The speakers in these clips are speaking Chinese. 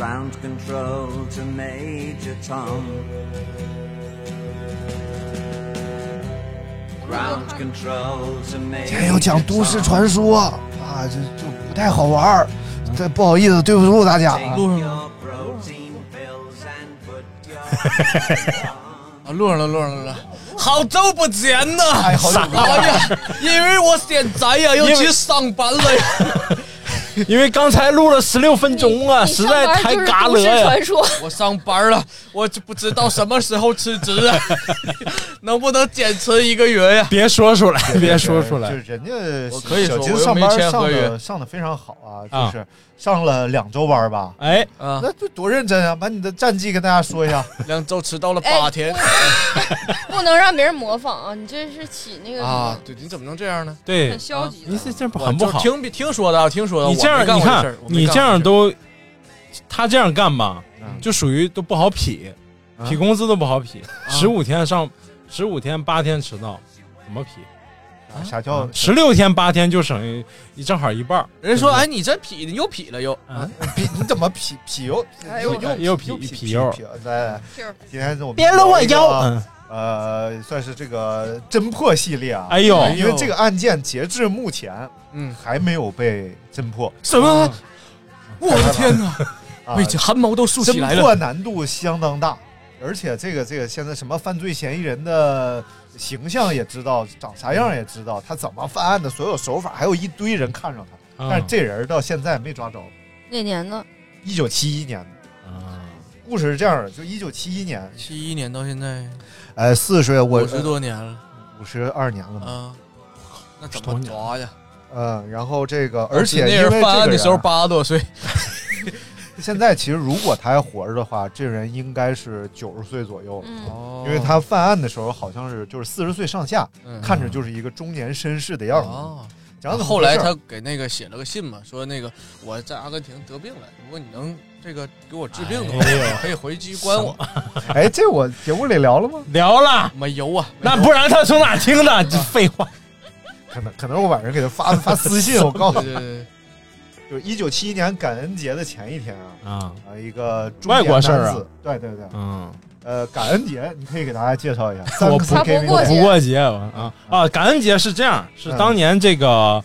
ground control to Major Tom. Ground control to Major 今天要讲都市传说啊，这就不太好玩儿，这不好意思，对不住大家啊。路 上了，啊，路上了，路上了。好久不见呐！哎呀，因为我现在呀要去上班了呀。因为刚才录了十六分钟啊，实在太嘎了呀！我上班了，我就不知道什么时候辞职啊，能不能坚持一个月呀？别说出来，别说出来就是。人家我可以说小金我上班上的上的非常好啊，啊就是上了两周班吧。哎，啊，那这多认真啊！把你的战绩跟大家说一下。两周迟到了八天 不能让别人模仿啊！你这是起那个什啊么，！对，你怎么能这样呢？对很，消极的你这这不很不好。听听说的啊，听说的。你这样，你看你这样都，他这样干吧，嗯就属于都不好匹，啊匹工资都不好匹。十五天上，十五天八天迟到，怎么匹？啊啥叫十六天八天就省一一正好一半儿。人家说，哎，你这劈的又劈了又，啊，比你怎么痞痞 又哎又又匹匹匹匹又匹来，就是今天我们别搂我腰！嗯，呃，算是这个侦破系列啊。哎呦，因为这个案件截至目前嗯，还没有被侦破，什么？我的天哪！啊我已经汗毛都竖起来了。侦破难度相当大，而且这个这个现在什么犯罪嫌疑人的形象也知道，长啥样也知道，他怎么犯案的所有手法，还有一堆人看上他，啊但是这人到现在没抓着。哪年的？一九七一年的。啊故事是这样的，就一九七一年，七一年到现在。哎，四十我五十多年了。五十二年了嘛，啊，那怎么抓呀？嗯，然后这个，而且那因为人犯案的时候八十多岁，现在其实如果他还活着的话，这人应该是九十岁左右，嗯，哦因为他犯案的时候好像是就是四十岁上下，嗯看着就是一个中年绅士的样子。哦。讲怎么后来他给那个写了个信嘛，说那个我在阿根廷得病了，如果你能这个给我治病的话，哎可以回去关我。哎，这我节目里聊了吗？聊了，没有啊，那不然他从哪听的？这废话。可能可能我晚上给他发发私信，我告诉你，对对对就是一九七一年感恩节的前一天啊，啊，啊，一个外国事儿啊，对对对，嗯，呃，感恩节你可以给大家介绍一下。我不过 Day 节不过节啊啊！感恩节是这样，是嗯当年这个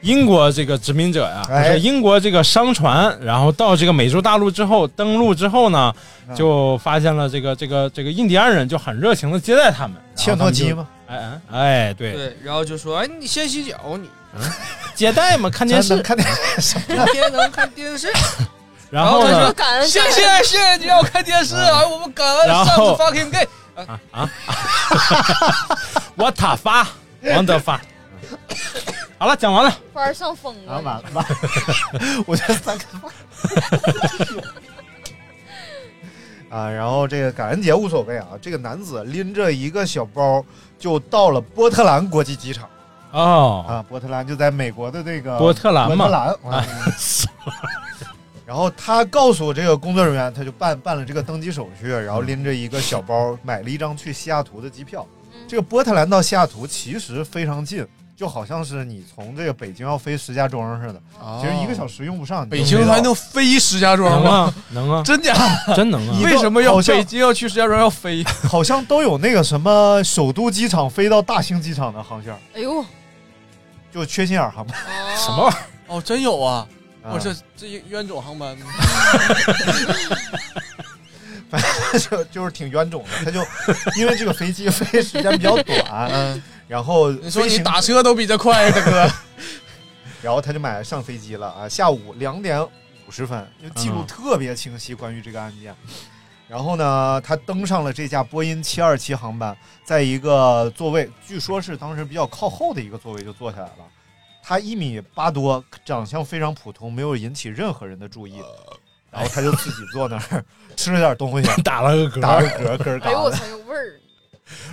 英国这个殖民者呀，哎就是英国这个商船，然后到这个美洲大陆之后登陆之后呢，嗯就发现了这个这个这个印第安人就很热情的接待他们，切诺基吗？吗？哎哎哎，对，对，然后就说，哎，你先洗脚，你 接待嘛，看电视，看电视，今天能看电视。然后呢然后他说，感恩谢谢谢谢你让我看电视，哎，我们感恩然上后次 fucking gay。啊啊，我他发，王德发。好了，讲完了。班儿上疯啊，了。完了完了，我觉得三个啊，然后这个感恩节无所谓啊，这个男子拎着一个小包就到了波特兰国际机场哦，啊，波特兰就在美国的这个波特兰嘛波特兰。啊然后他告诉这个工作人员，他就办办了这个登机手续，然后拎着一个小包，买了一张去西雅图的机票。这个波特兰到西雅图其实非常近，就好像是你从这个北京要飞石家庄似的，其实一个小时用不上。北京还能飞石家庄吗能啊？，真假？真能啊！你为什么要北京要去石家庄要飞？好像都有那个什么首都机场飞到大兴机场的航线，哎呦，就缺心眼儿航班。什么玩意儿？哦，真有啊！啊我这这冤种航班吗？就就是挺冤种的，他就因为这个飞机飞时间比较短，然后你说你打车都比这快，大哥。然后他就买上飞机了啊，下午两点五十分，就记录嗯特别清晰关于这个案件。然后呢，他登上了这架波音七二七航班，在一个座位，据说是当时比较靠后的一个座位就坐下来了。他一米八多，长相非常普通，没有引起任何人的注意。然后他就自己坐那儿吃了点东西，打了个嗝，打了个嗝，咯哎呦我操。有味儿！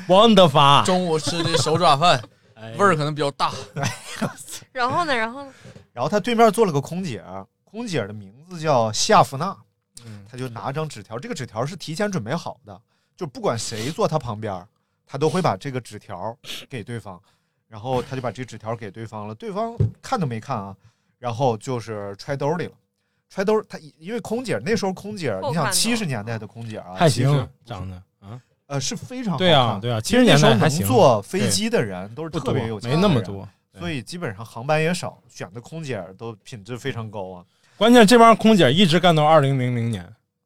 王德发，中午吃的手抓饭，味儿可能比较大。然后呢，然后呢？然后他对面坐了个空姐，空姐的名字叫夏芙娜，他就拿张纸条，这个纸条是提前准备好的，就不管谁坐他旁边，他都会把这个纸条给对方，然后他就把这纸条给对方了，对方看都没看啊，然后就是揣兜里了。揣兜，他因为空姐那时候空姐，你想七十年代的空姐啊，还其实行，长得啊，呃是非常好对啊对啊因为那70年代能坐飞机的人都是特别有钱没的人那么多所以基本上航班也少，选的空姐都品质非常高啊关键这帮空姐一直干到二零零零年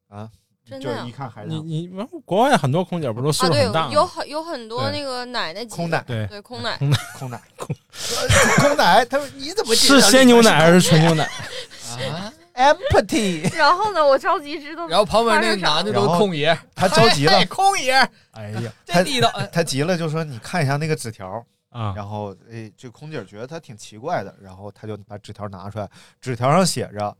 啊，真的就是一看孩子你你国外很多空姐不都岁数很大，有很有很多那个奶奶级的空奶对对空奶空奶 空奶 空 空奶，他说你怎么是鲜牛奶还是纯牛奶？啊？Empty，然后呢，我着急知道。然后旁边那个男的都是空爷，他着急了空爷，哎呀，他这地道。他急了就说你看一下那个纸条啊，然后诶，这空姐觉得他挺奇怪的，然后他就把纸条拿出来，纸条上写着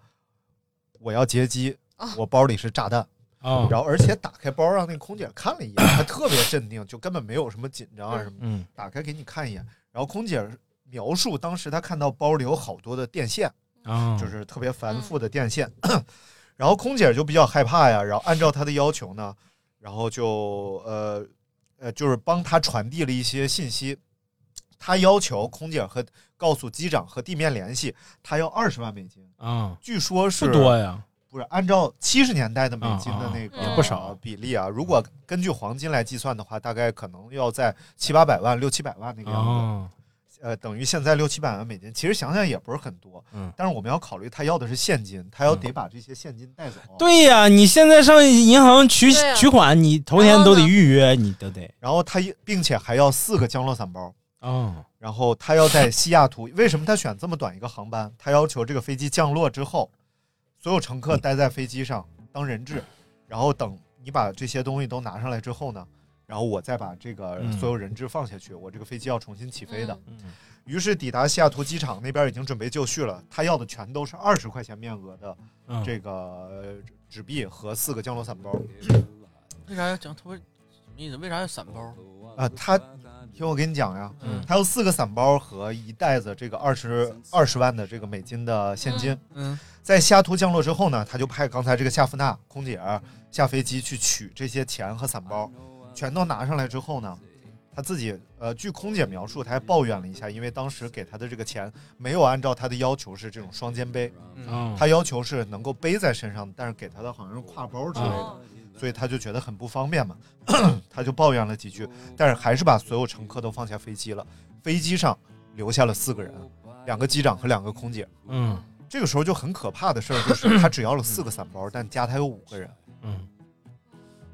我要劫机，我包里是炸弹。啊然后而且打开包让那个空姐看了一眼，她特别镇定，就根本没有什么紧张啊什么的。嗯，打开给你看一眼，然后空姐描述当时她看到包里有好多的电线，啊，就是特别繁复的电线。然后空姐就比较害怕呀，然后按照她的要求呢，然后就呃呃，就是帮她传递了一些信息。她要求空姐和告诉机长和地面联系，他要二十万美金。啊，据说是不多呀，不是按照七十年代的美金的那个、也不少。比例啊，如果根据黄金来计算的话，大概可能要在七八百万、六七百万那个样子。哦，呃，等于现在六七百万美金，其实想想也不是很多。嗯，但是我们要考虑他要的是现金，他要得把这些现金带走。对呀，你现在上银行取取款，你头天都得预约，你都得。然后他并且还要四个降落伞包。哦，然后他要在西雅图，为什么他选这么短一个航班？他要求这个飞机降落之后，所有乘客待在飞机上当人质，然后等你把这些东西都拿上来之后呢，然后我再把这个嗯所有人质放下去，我这个飞机要重新起飞的。嗯于是抵达西雅图机场那边已经准备就绪了，他要的全都是二十块钱面额的嗯这个呃纸币和四个降落伞包。为啥要讲特别什么意思？为啥要伞包？啊，他听我跟你讲呀，嗯。他有四个伞包和一袋子这个二十二十万的这个美金的现金。嗯，在西雅图降落之后呢，他就派刚才这个夏夫娜空姐下飞机去取这些钱和伞包，全都拿上来之后呢，他自己呃，据空姐描述，他还抱怨了一下，因为当时给他的这个钱没有按照他的要求是这种双肩背，嗯。他要求是能够背在身上，但是给他的好像是挎包之类的。哦所以他就觉得很不方便嘛，他就抱怨了几句，但是还是把所有乘客都放下飞机了。飞机上留下了四个人，两个机长和两个空姐。嗯，这个时候就很可怕的事儿就是，他只要了四个伞包，但加他有五个人，嗯，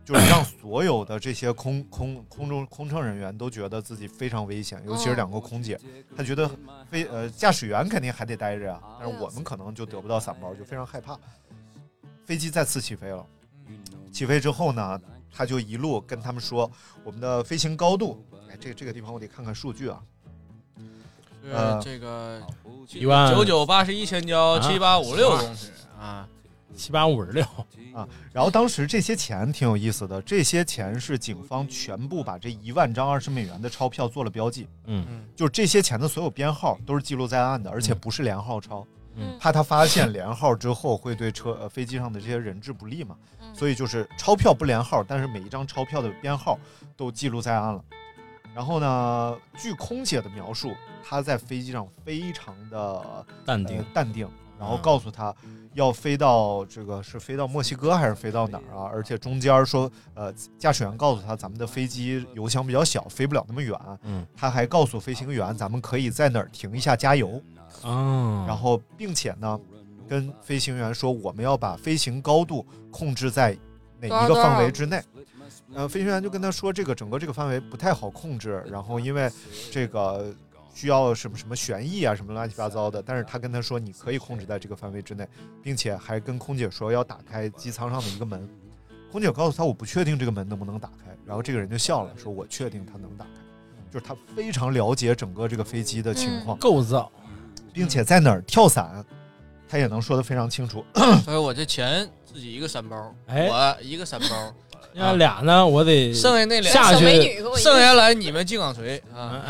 就是让所有的这些空空空中空乘人员都觉得自己非常危险，尤其是两个空姐，他觉得飞呃驾驶员肯定还得待着啊，但是我们可能就得不到伞包，就非常害怕。飞机再次起飞了。起飞之后呢，他就一路跟他们说，我们的飞行高度，哎，这这个地方我得看看数据啊。呃，这个一万九九八十一千焦，啊七八五六公尺啊，七八五十六啊。然后当时这些钱挺有意思的，这些钱是警方全部把这一万张二十美元的钞票做了标记，嗯，就是这些钱的所有编号都是记录在案的，而且不是连号钞。嗯怕他发现连号之后会对车呃飞机上的这些人质不利嘛，所以就是钞票不连号，但是每一张钞票的编号都记录在案了。然后呢，据空姐的描述，她在飞机上非常的淡定。呃淡定，然后告诉他要飞到这个是飞到墨西哥还是飞到哪儿啊？而且中间说，呃，驾驶员告诉他咱们的飞机油箱比较小，飞不了那么远。嗯，他还告诉飞行员，咱们可以在哪儿停一下加油。哦，然后并且呢，跟飞行员说我们要把飞行高度控制在哪一个范围之内。呃，飞行员就跟他说，这个整个这个范围不太好控制，然后因为这个需要什么什么旋翼啊，什么乱七八糟的。但是他跟他说，你可以控制在这个范围之内，并且还跟空姐说要打开机舱上的一个门。空姐告诉他，我不确定这个门能不能打开。然后这个人就笑了，说我确定它能打开，就是他非常了解整个这个飞机的情况、构造，并且在哪儿跳伞，他也能说得非常清楚。所以我这钱自己一个伞包，哎我一个伞包，那俩呢，我得剩下那俩下去，剩下来你们进港锤啊。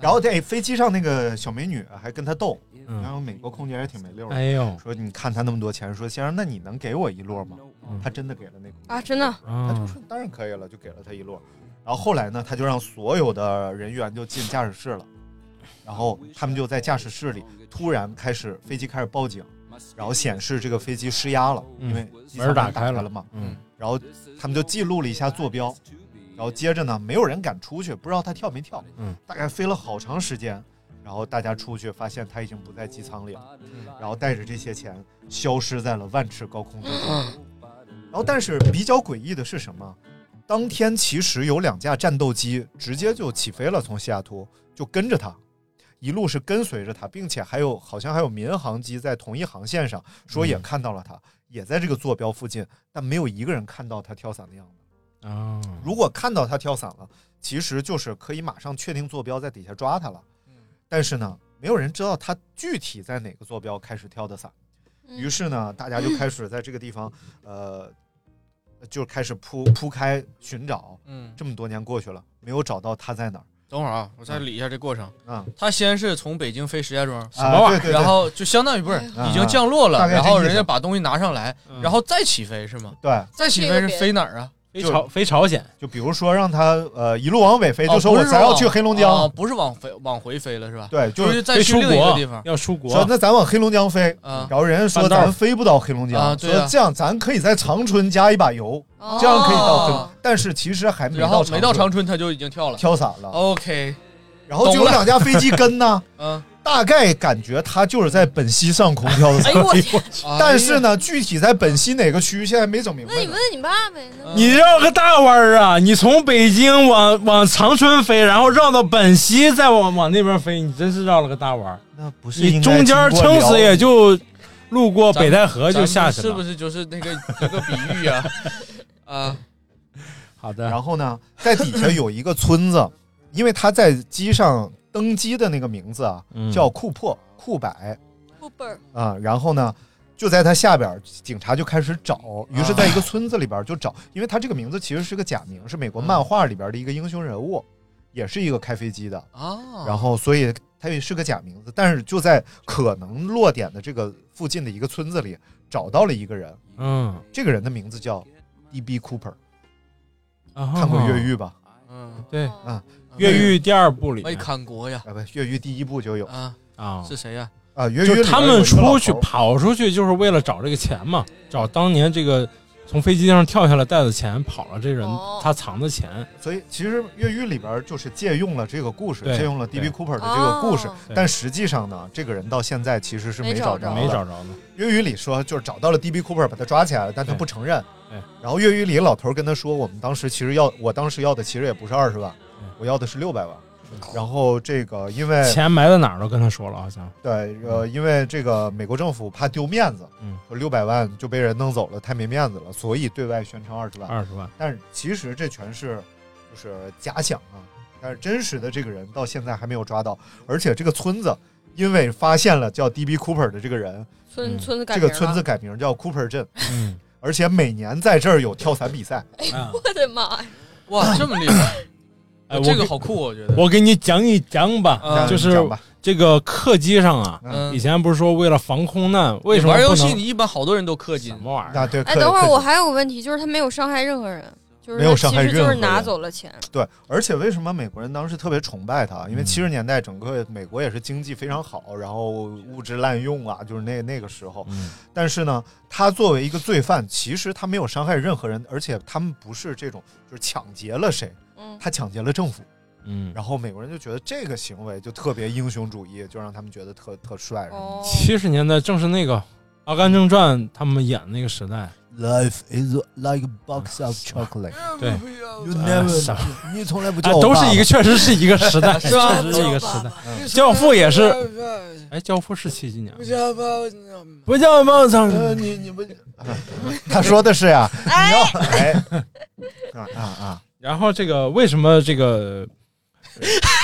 然后在飞机上那个小美女还跟他斗，然后美国空姐也挺没溜的，哎呦，说你看他那么多钱，说先生，那你能给我一摞吗？他真的给了那个啊，真的，他就说当然可以了，就给了他一摞。然后后来呢，他就让所有的人员就进驾驶室了，然后他们就在驾驶室里突然开始飞机开始报警，然后显示这个飞机失压了，因为门打打开了了嘛，嗯，然后他们就记录了一下坐标，然后接着呢，没有人敢出去，不知道他跳没跳，嗯，大概飞了好长时间，然后大家出去发现他已经不在机舱里了，然后带着这些钱消失在了万尺高空之中。然后，但是比较诡异的是什么？当天其实有两架战斗机直接就起飞了，从西雅图就跟着他，一路是跟随着他，并且还有好像还有民航机在同一航线上，说也看到了他，也在这个坐标附近，但没有一个人看到他跳伞的样子。啊，如果看到他跳伞了，其实就是可以马上确定坐标，在底下抓他了。但是呢，没有人知道他具体在哪个坐标开始跳的伞。于是呢，大家就开始在这个地方，呃，就开始铺铺开寻找。嗯，这么多年过去了，没有找到他在哪儿。等会儿啊，我再理一下这过程。嗯，他先是从北京飞石家庄，什么玩意儿然后就相当于不是啊已经降落了，然后人家把东西拿上来，嗯然后再起飞是吗？对，再起飞是飞哪儿啊？飞朝飞朝鲜，就比如说让他呃一路往北飞，哦就说我咱要去黑龙江，哦不是往飞往回飞了是吧？对，就是再去飞出国另一个地方。要出国，说那咱往黑龙江飞，啊然后人家说咱飞不到黑龙江，啊啊说这样咱可以在长春加一把油，哦这样可以到黑龙，但是其实还没到然后没到长春春他就已经跳了。跳伞了，OK，然后就有两架飞机跟呢，嗯，大概感觉他就是在本溪上空跳的 但是呢，具体在本溪哪个区现在没整明白。那你问问你爸呗。你绕个大弯儿啊！你从北京往往长春飞，然后绕到本溪，再往往那边飞，你真是绕了个大弯儿。那不是你中间撑死也就路过北戴河就下去了。是不是就是那个那个比喻啊？啊，好的。然后呢，在底下有一个村子，因为他在机上登机的那个名字啊，嗯叫库珀库柏 Cooper 啊。然后呢，就在他下边，警察就开始找，于是在一个村子里边就找，因为他这个名字其实是个假名，是美国漫画里边的一个英雄人物，也是一个开飞机的。啊，然后所以他也是个假名字，但是就在可能落点的这个附近的一个村子里找到了一个人，嗯，这个人的名字叫 D.B. Cooper，啊看过《越狱》吧？嗯，对啊，越狱第二部里没面看过呀。啊不，《越狱》第一部就有啊啊，是谁呀？啊，《越狱》就他们出去跑出去，就是为了找这个钱嘛，找当年这个从飞机上跳下来带的钱跑了，这人哦他藏的钱。所以其实《越狱》里边就是借用了这个故事，借用了 D.B. Cooper 的这个故事哦，但实际上呢，这个人到现在其实是没找着没找着呢。越狱里说就是找到了 D.B. Cooper，把他抓起来了，但他不承认对。然后越狱里老头跟他说，我们当时其实要，我当时要的其实也不是二十万对，我要的是六百万。然后这个因为钱埋在哪儿都跟他说了，好像。对呃，因为这个美国政府怕丢面子，嗯，说六百万就被人弄走了，太没面子了，所以对外宣称二十万。二十万。但是其实这全是就是假想啊，但是真实的这个人到现在还没有抓到，而且这个村子因为发现了叫 D.B. Cooper 的这个人，村嗯村子改名这个村子改名叫 Cooper 镇，嗯，而且每年在这儿有跳伞比赛。啊 我的妈呀！哇，这么厉害！哎，这个好酷，我觉得。我给你讲一讲吧，啊就是这个客机上啊，嗯以前不是说为了防空难，为什么玩游戏你一般好多人都氪金什，么玩意儿？啊，对，哎，等会儿我还有个问题，就是他没有伤害任何人，就是没有伤害其实就是拿任何人走了钱。对，而且为什么美国人当时特别崇拜他？因为嗯七十年代整个美国也是经济非常好，然后物质滥用啊，就是那那个时候。嗯但是呢，他作为一个罪犯，其实他没有伤害任何人，而且他们不是这种就是抢劫了谁，嗯，他抢劫了政府。嗯，然后美国人就觉得这个行为就特别英雄主义，就让他们觉得特特帅。哦，七十年代正是那个《阿甘正传》他们演那个时代，Life is like a box of chocolate。对。你从来不啊叫我爸爸。都是一个，确实是一个时代，是吧？确实是一个时代。教父也是，哎，教父是七几年？不叫棒唱，呃，你你不，他说的是呀，你要哎，啊 啊啊，然后这个为什么这个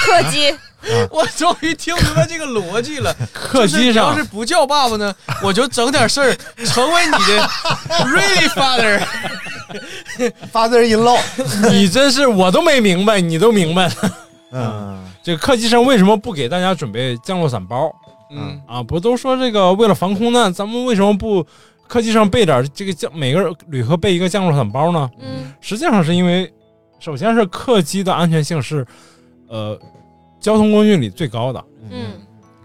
客机，我终于听明白这个逻辑了。客机就是你要上是不叫爸爸呢，我就整点事儿，成为你的 really father。发字音漏，你真是我都没明白，你都明白了。嗯，这个客机上为什么不给大家准备降落伞包？嗯啊，不都说这个为了防空难，咱们为什么不客机上备点这个降每个旅客备一个降落伞包呢？嗯实际上是因为，首先是客机的安全性是，呃，交通工具里最高的。嗯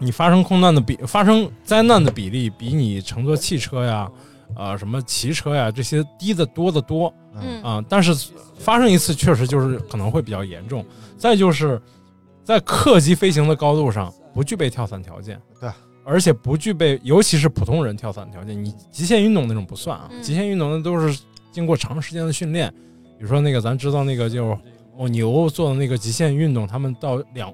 你发生空难的比发生灾难的比例比你乘坐汽车呀，呃，什么骑车呀这些低得多得多。嗯啊，但是发生一次确实就是可能会比较严重。再就是在客机飞行的高度上不具备跳伞条件，对，而且不具备，尤其是普通人跳伞条件，你极限运动那种不算啊，嗯极限运动那都是经过长时间的训练。比如说那个咱知道那个就是我牛做的那个极限运动，他们到两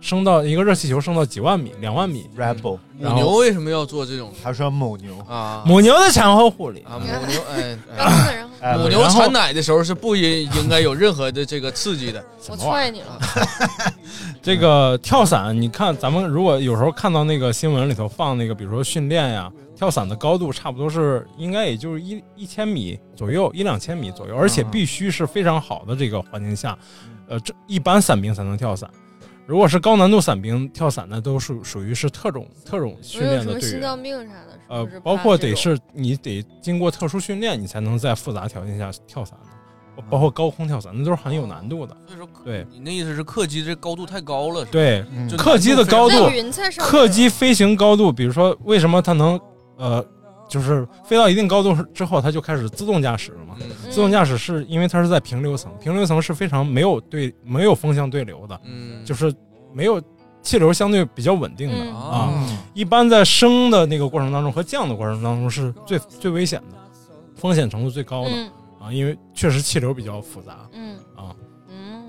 升到一个热气球升到几万米、两万米，Rebel，母牛为什么要做这种？他说母牛。啊？母牛的产后护理。啊，母牛哎，然后呢然后哎母牛然后产奶的时候是不应应该有任何的这个刺激的。我踹你了，这个跳伞，你看咱们如果有时候看到那个新闻里头放那个，比如说训练呀，跳伞的高度差不多是应该也就是一一千米左右，一两千米左右，而且必须是非常好的这个环境下，呃，这一般伞兵才能跳伞。如果是高难度伞兵跳伞那，都属属于是特种特种训练的队员。心脏病啥的，呃包括得是你得经过特殊训练，你才能在复杂条件下跳伞的，包括高空跳伞，那都是很有难度的。所以说，对你那意思是客机这高度太高了？对，客机的高度客机飞行高度，比如说为什么它能呃，就是飞到一定高度之后，它就开始自动驾驶了嘛？嗯自动驾驶是因为它是在平流层，平流层是非常没有对没有风向对流的，嗯，就是没有气流相对比较稳定的、嗯啊。嗯一般在升的那个过程当中和降的过程当中是最最危险的，风险程度最高的、嗯啊，因为确实气流比较复杂嗯啊。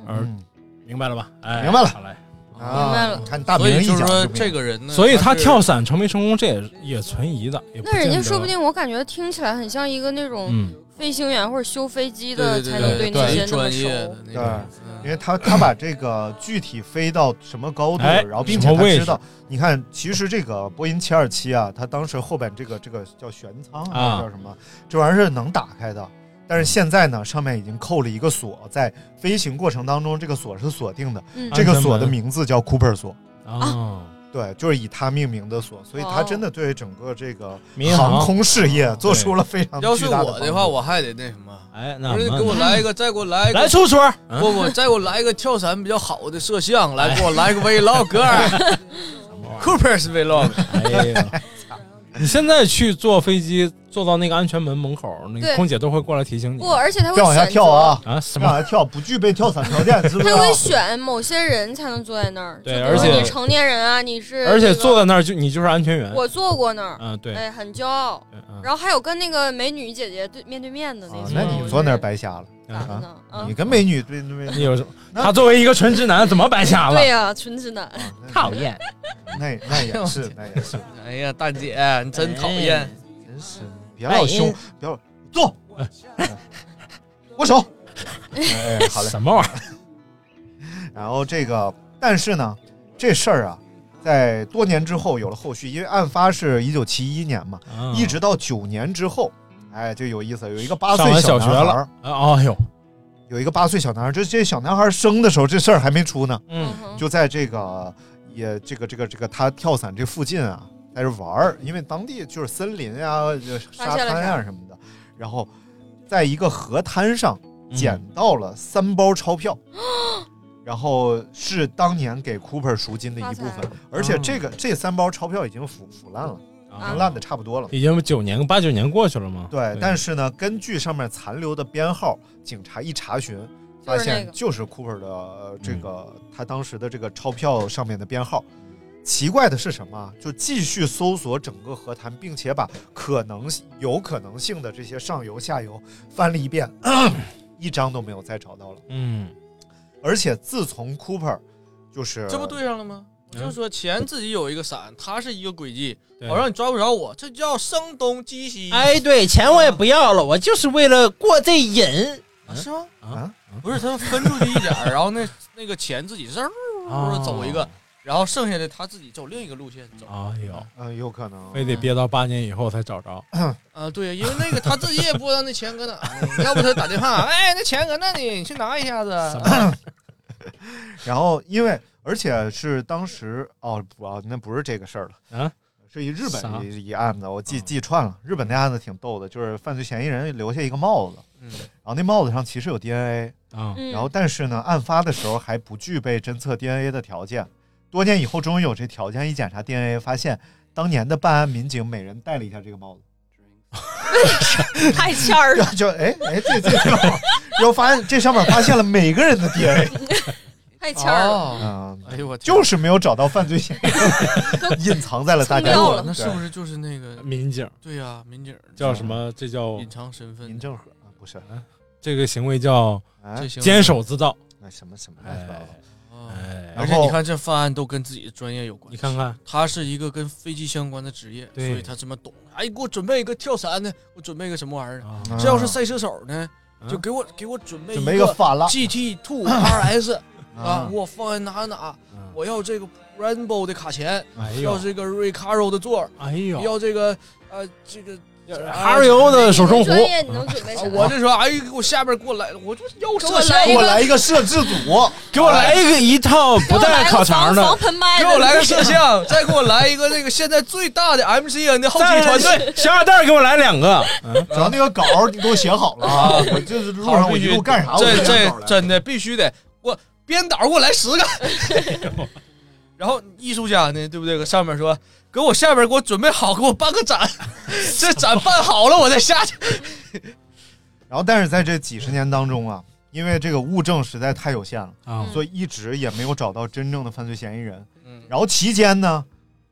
嗯，明白了吧？哎，明白了好嘞。啊明白了看大所以明一讲就是说这个人呢，所以他跳伞成没成功，这也也存疑的。那人家说不定我感觉听起来很像一个那种嗯。飞行员或者修飞机的才能对那些那么专业的熟。那对种。因为他他把这个具体飞到什么高度，哎然后并且他知道，你看，其实这个波音七二七啊，它当时后边这个这个叫舷舱啊，啊叫什么？这玩意儿是能打开的。但是现在呢，上面已经扣了一个锁，在飞行过程当中，这个锁是锁定的。嗯。这个锁的名字叫 Cooper 锁，啊，对，就是以它命名的锁，所以它哦真的对整个这个航。航空事业做出了非常要是我的话，我还得那什么，哎，那不是给我来一个，再给我来一个。来出村儿，不不，再给我来一个跳伞比较好的摄像，来哎给我来个 vlog。Cooper 是 vlog，哎呀，你现在去坐飞机，坐到那个安全门门口，那个对空姐都会过来提醒你不，而且他会别往下选跳啊！啊，什么？别往下跳，不具备跳伞条件，知不知他道？会选某些人才能坐在那儿。对就比如说而且你成年人啊，你是而且那个坐在那儿就你就是安全员。我坐过那儿，嗯，对，哎，很骄傲。对嗯然后还有跟那个美女姐姐对面对面的那啊种。那你坐那儿白瞎了。咋的呢？啊你，跟美女对对对，你有什么？他作为一个纯直男，怎么白瞎了？对呀，纯直男。讨厌。那那也是，那也是，哎呀，大姐，你真讨厌。真是别老凶，别老坐，握手。哎，好嘞。什么玩意儿？然后这个，但是呢，这事儿啊，在多年之后有了后续，因为案发是一九七一年嘛，啊一直到九年之后，哎，就有意思，有一个八上岁完小学了男孩儿，啊哎呦，有一个八岁小男孩，这这小男孩生的时候，这事儿还没出呢，嗯。就在这个也这个这个这个他跳伞这附近啊，在这玩儿，因为当地就是森林呀、就沙滩发现了啥呀什么的，然后在一个河滩上嗯。捡到了三包钞票。然后是当年给 Cooper 赎金的一部分，而且这个这三包钞票已经腐腐烂了，已经烂的差不多了。已经九年八九年过去了嘛。对，但是呢，根据上面残留的编号，警察一查询，发现就是 Cooper 的呃这个他当时的这个钞票上面的编号。奇怪的是什么？就继续搜索整个河滩，并且把可能有可能性的这些上游、下游翻了一遍，一张都没有再找到了。嗯，而且自从 Cooper 就是这不对上了吗？就是说钱自己有一个伞，它是一个轨迹，对好让你抓不着我，这叫声东击西。哎，对，钱我也不要了，我就是为了过这瘾。啊是吗？啊，不是，他们分出去一点儿，然后那 那个钱自己嗖啊走一个，然后剩下的他自己走另一个路线走。哎呦，嗯，有可能非得憋到八年以后才找着。啊，对，因为那个他自己也不知道那钱搁哪，要不他打电话，哎，那钱搁那里，你去拿一下子。然后因为而且是当时哦不啊，那不是这个事儿了啊，是一日啥本一一案子，我记记串了。日本那案子挺逗的，就是犯罪嫌疑人留下一个帽子，嗯，然后那帽子上其实有 DNA 啊，嗯然后但是呢，案发的时候还不具备侦测 DNA 的条件，多年以后终于有这条件，一检查 DNA，发现当年的办案民警每人戴了一下这个帽子。太欠儿了。就哎哎，这这挺后发现这上面发现了每个人的 DNA，太欠儿了。嗯，哎呦我天就是没有找到犯罪嫌疑人，隐藏在了大家掉了那是不是就是那个民警对呀，民警叫什么？这叫隐藏身份？民政和啊，不是，这个行为叫哎这行为监守自盗。那什么什么乱七八糟。哎，而且你看这犯案都跟自己的专业有关。你看看，他是一个跟飞机相关的职业，所对以他这么懂。哎，给我准备一个跳伞的，我准备一个什么玩意儿？啊这要是赛车手呢，就给我给我准备准备一个法拉 GT Two RS 啊给，我放在哪哪？我要这个 Rainbow 的卡钳，哎要这个 Recaro 的座儿，哎呦，要这个呃这个。哈瑞欧的手冲壶专业你能准备啥？我这时候，哎，给我下边给我来，我就要给我摄像，来一个给我来一个摄制组，给我来一个一套不带烤肠的给我来个摄像，再给我来一个那个现在最大的 MCN 的后期团队。小小袋给我来两个。只要那个稿你给我写好了啊，我就是路上我一路干啥我这这真的必须得，我编导给我来十个。然后艺术家呢，对不对？搁上面说，给我下边给我准备好，给我办个展，这展办好了我再下去。然后，但是在这几十年当中啊，因为这个物证实在太有限了啊。所以一直也没有找到真正的犯罪嫌疑人。嗯。然后期间呢，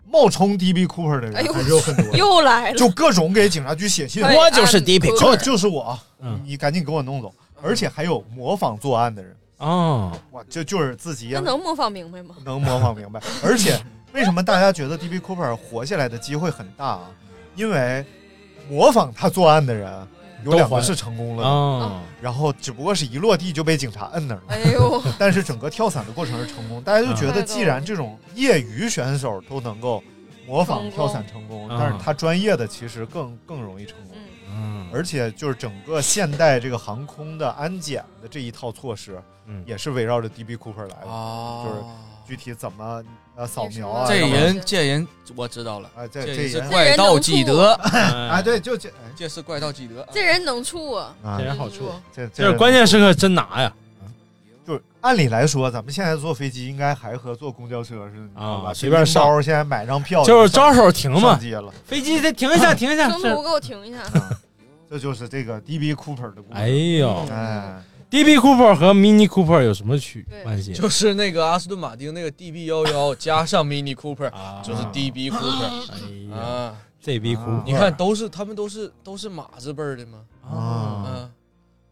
冒充 DB Cooper 的人。还是有很多，又来了，就各种给警察局写信，哎我就是 DP 就 Cooper 就是我，嗯。你赶紧给我弄走。而且还有模仿作案的人，哦，哇，就就是自己也那能模仿明白吗？能模仿明白。而且为什么大家觉得 DB Cooper 活下来的机会很大啊？因为模仿他作案的人有两个是成功了的，哦，然后只不过是一落地就被警察摁那儿了。哎呦，但是整个跳伞的过程是成功，大家就觉得既然这种业余选手都能够模仿跳伞成功，但是他专业的其实更更容易成功。嗯，而且就是整个现代这个航空的安检的这一套措施，嗯。也是围绕着 DB Cooper 来的，啊就是具体怎么呃扫描啊，这人这人我知道了，哎，这这是怪盗基德，哎，对，就这这是怪盗基德。这人能处这，人好处，这这是关键时刻真拿呀。就是按理来说，咱们现在坐飞机应该还和坐公交车似的，你知道吧？啊随便上包现在买张票就是招手停嘛飞机得停一下，停一下。这中途给我停一下。这就是这个 DB Cooper 的故事。哎呦哎，，DB Cooper 和 Mini Cooper 有什么区对。关系？就是那个阿斯顿马丁那个 DB 幺幺加上 Mini Cooper，啊。就是 DB Cooper 哎呀啊。，ZB 啊 Cooper，你看，都是他们都是都是马字辈的吗？啊，嗯，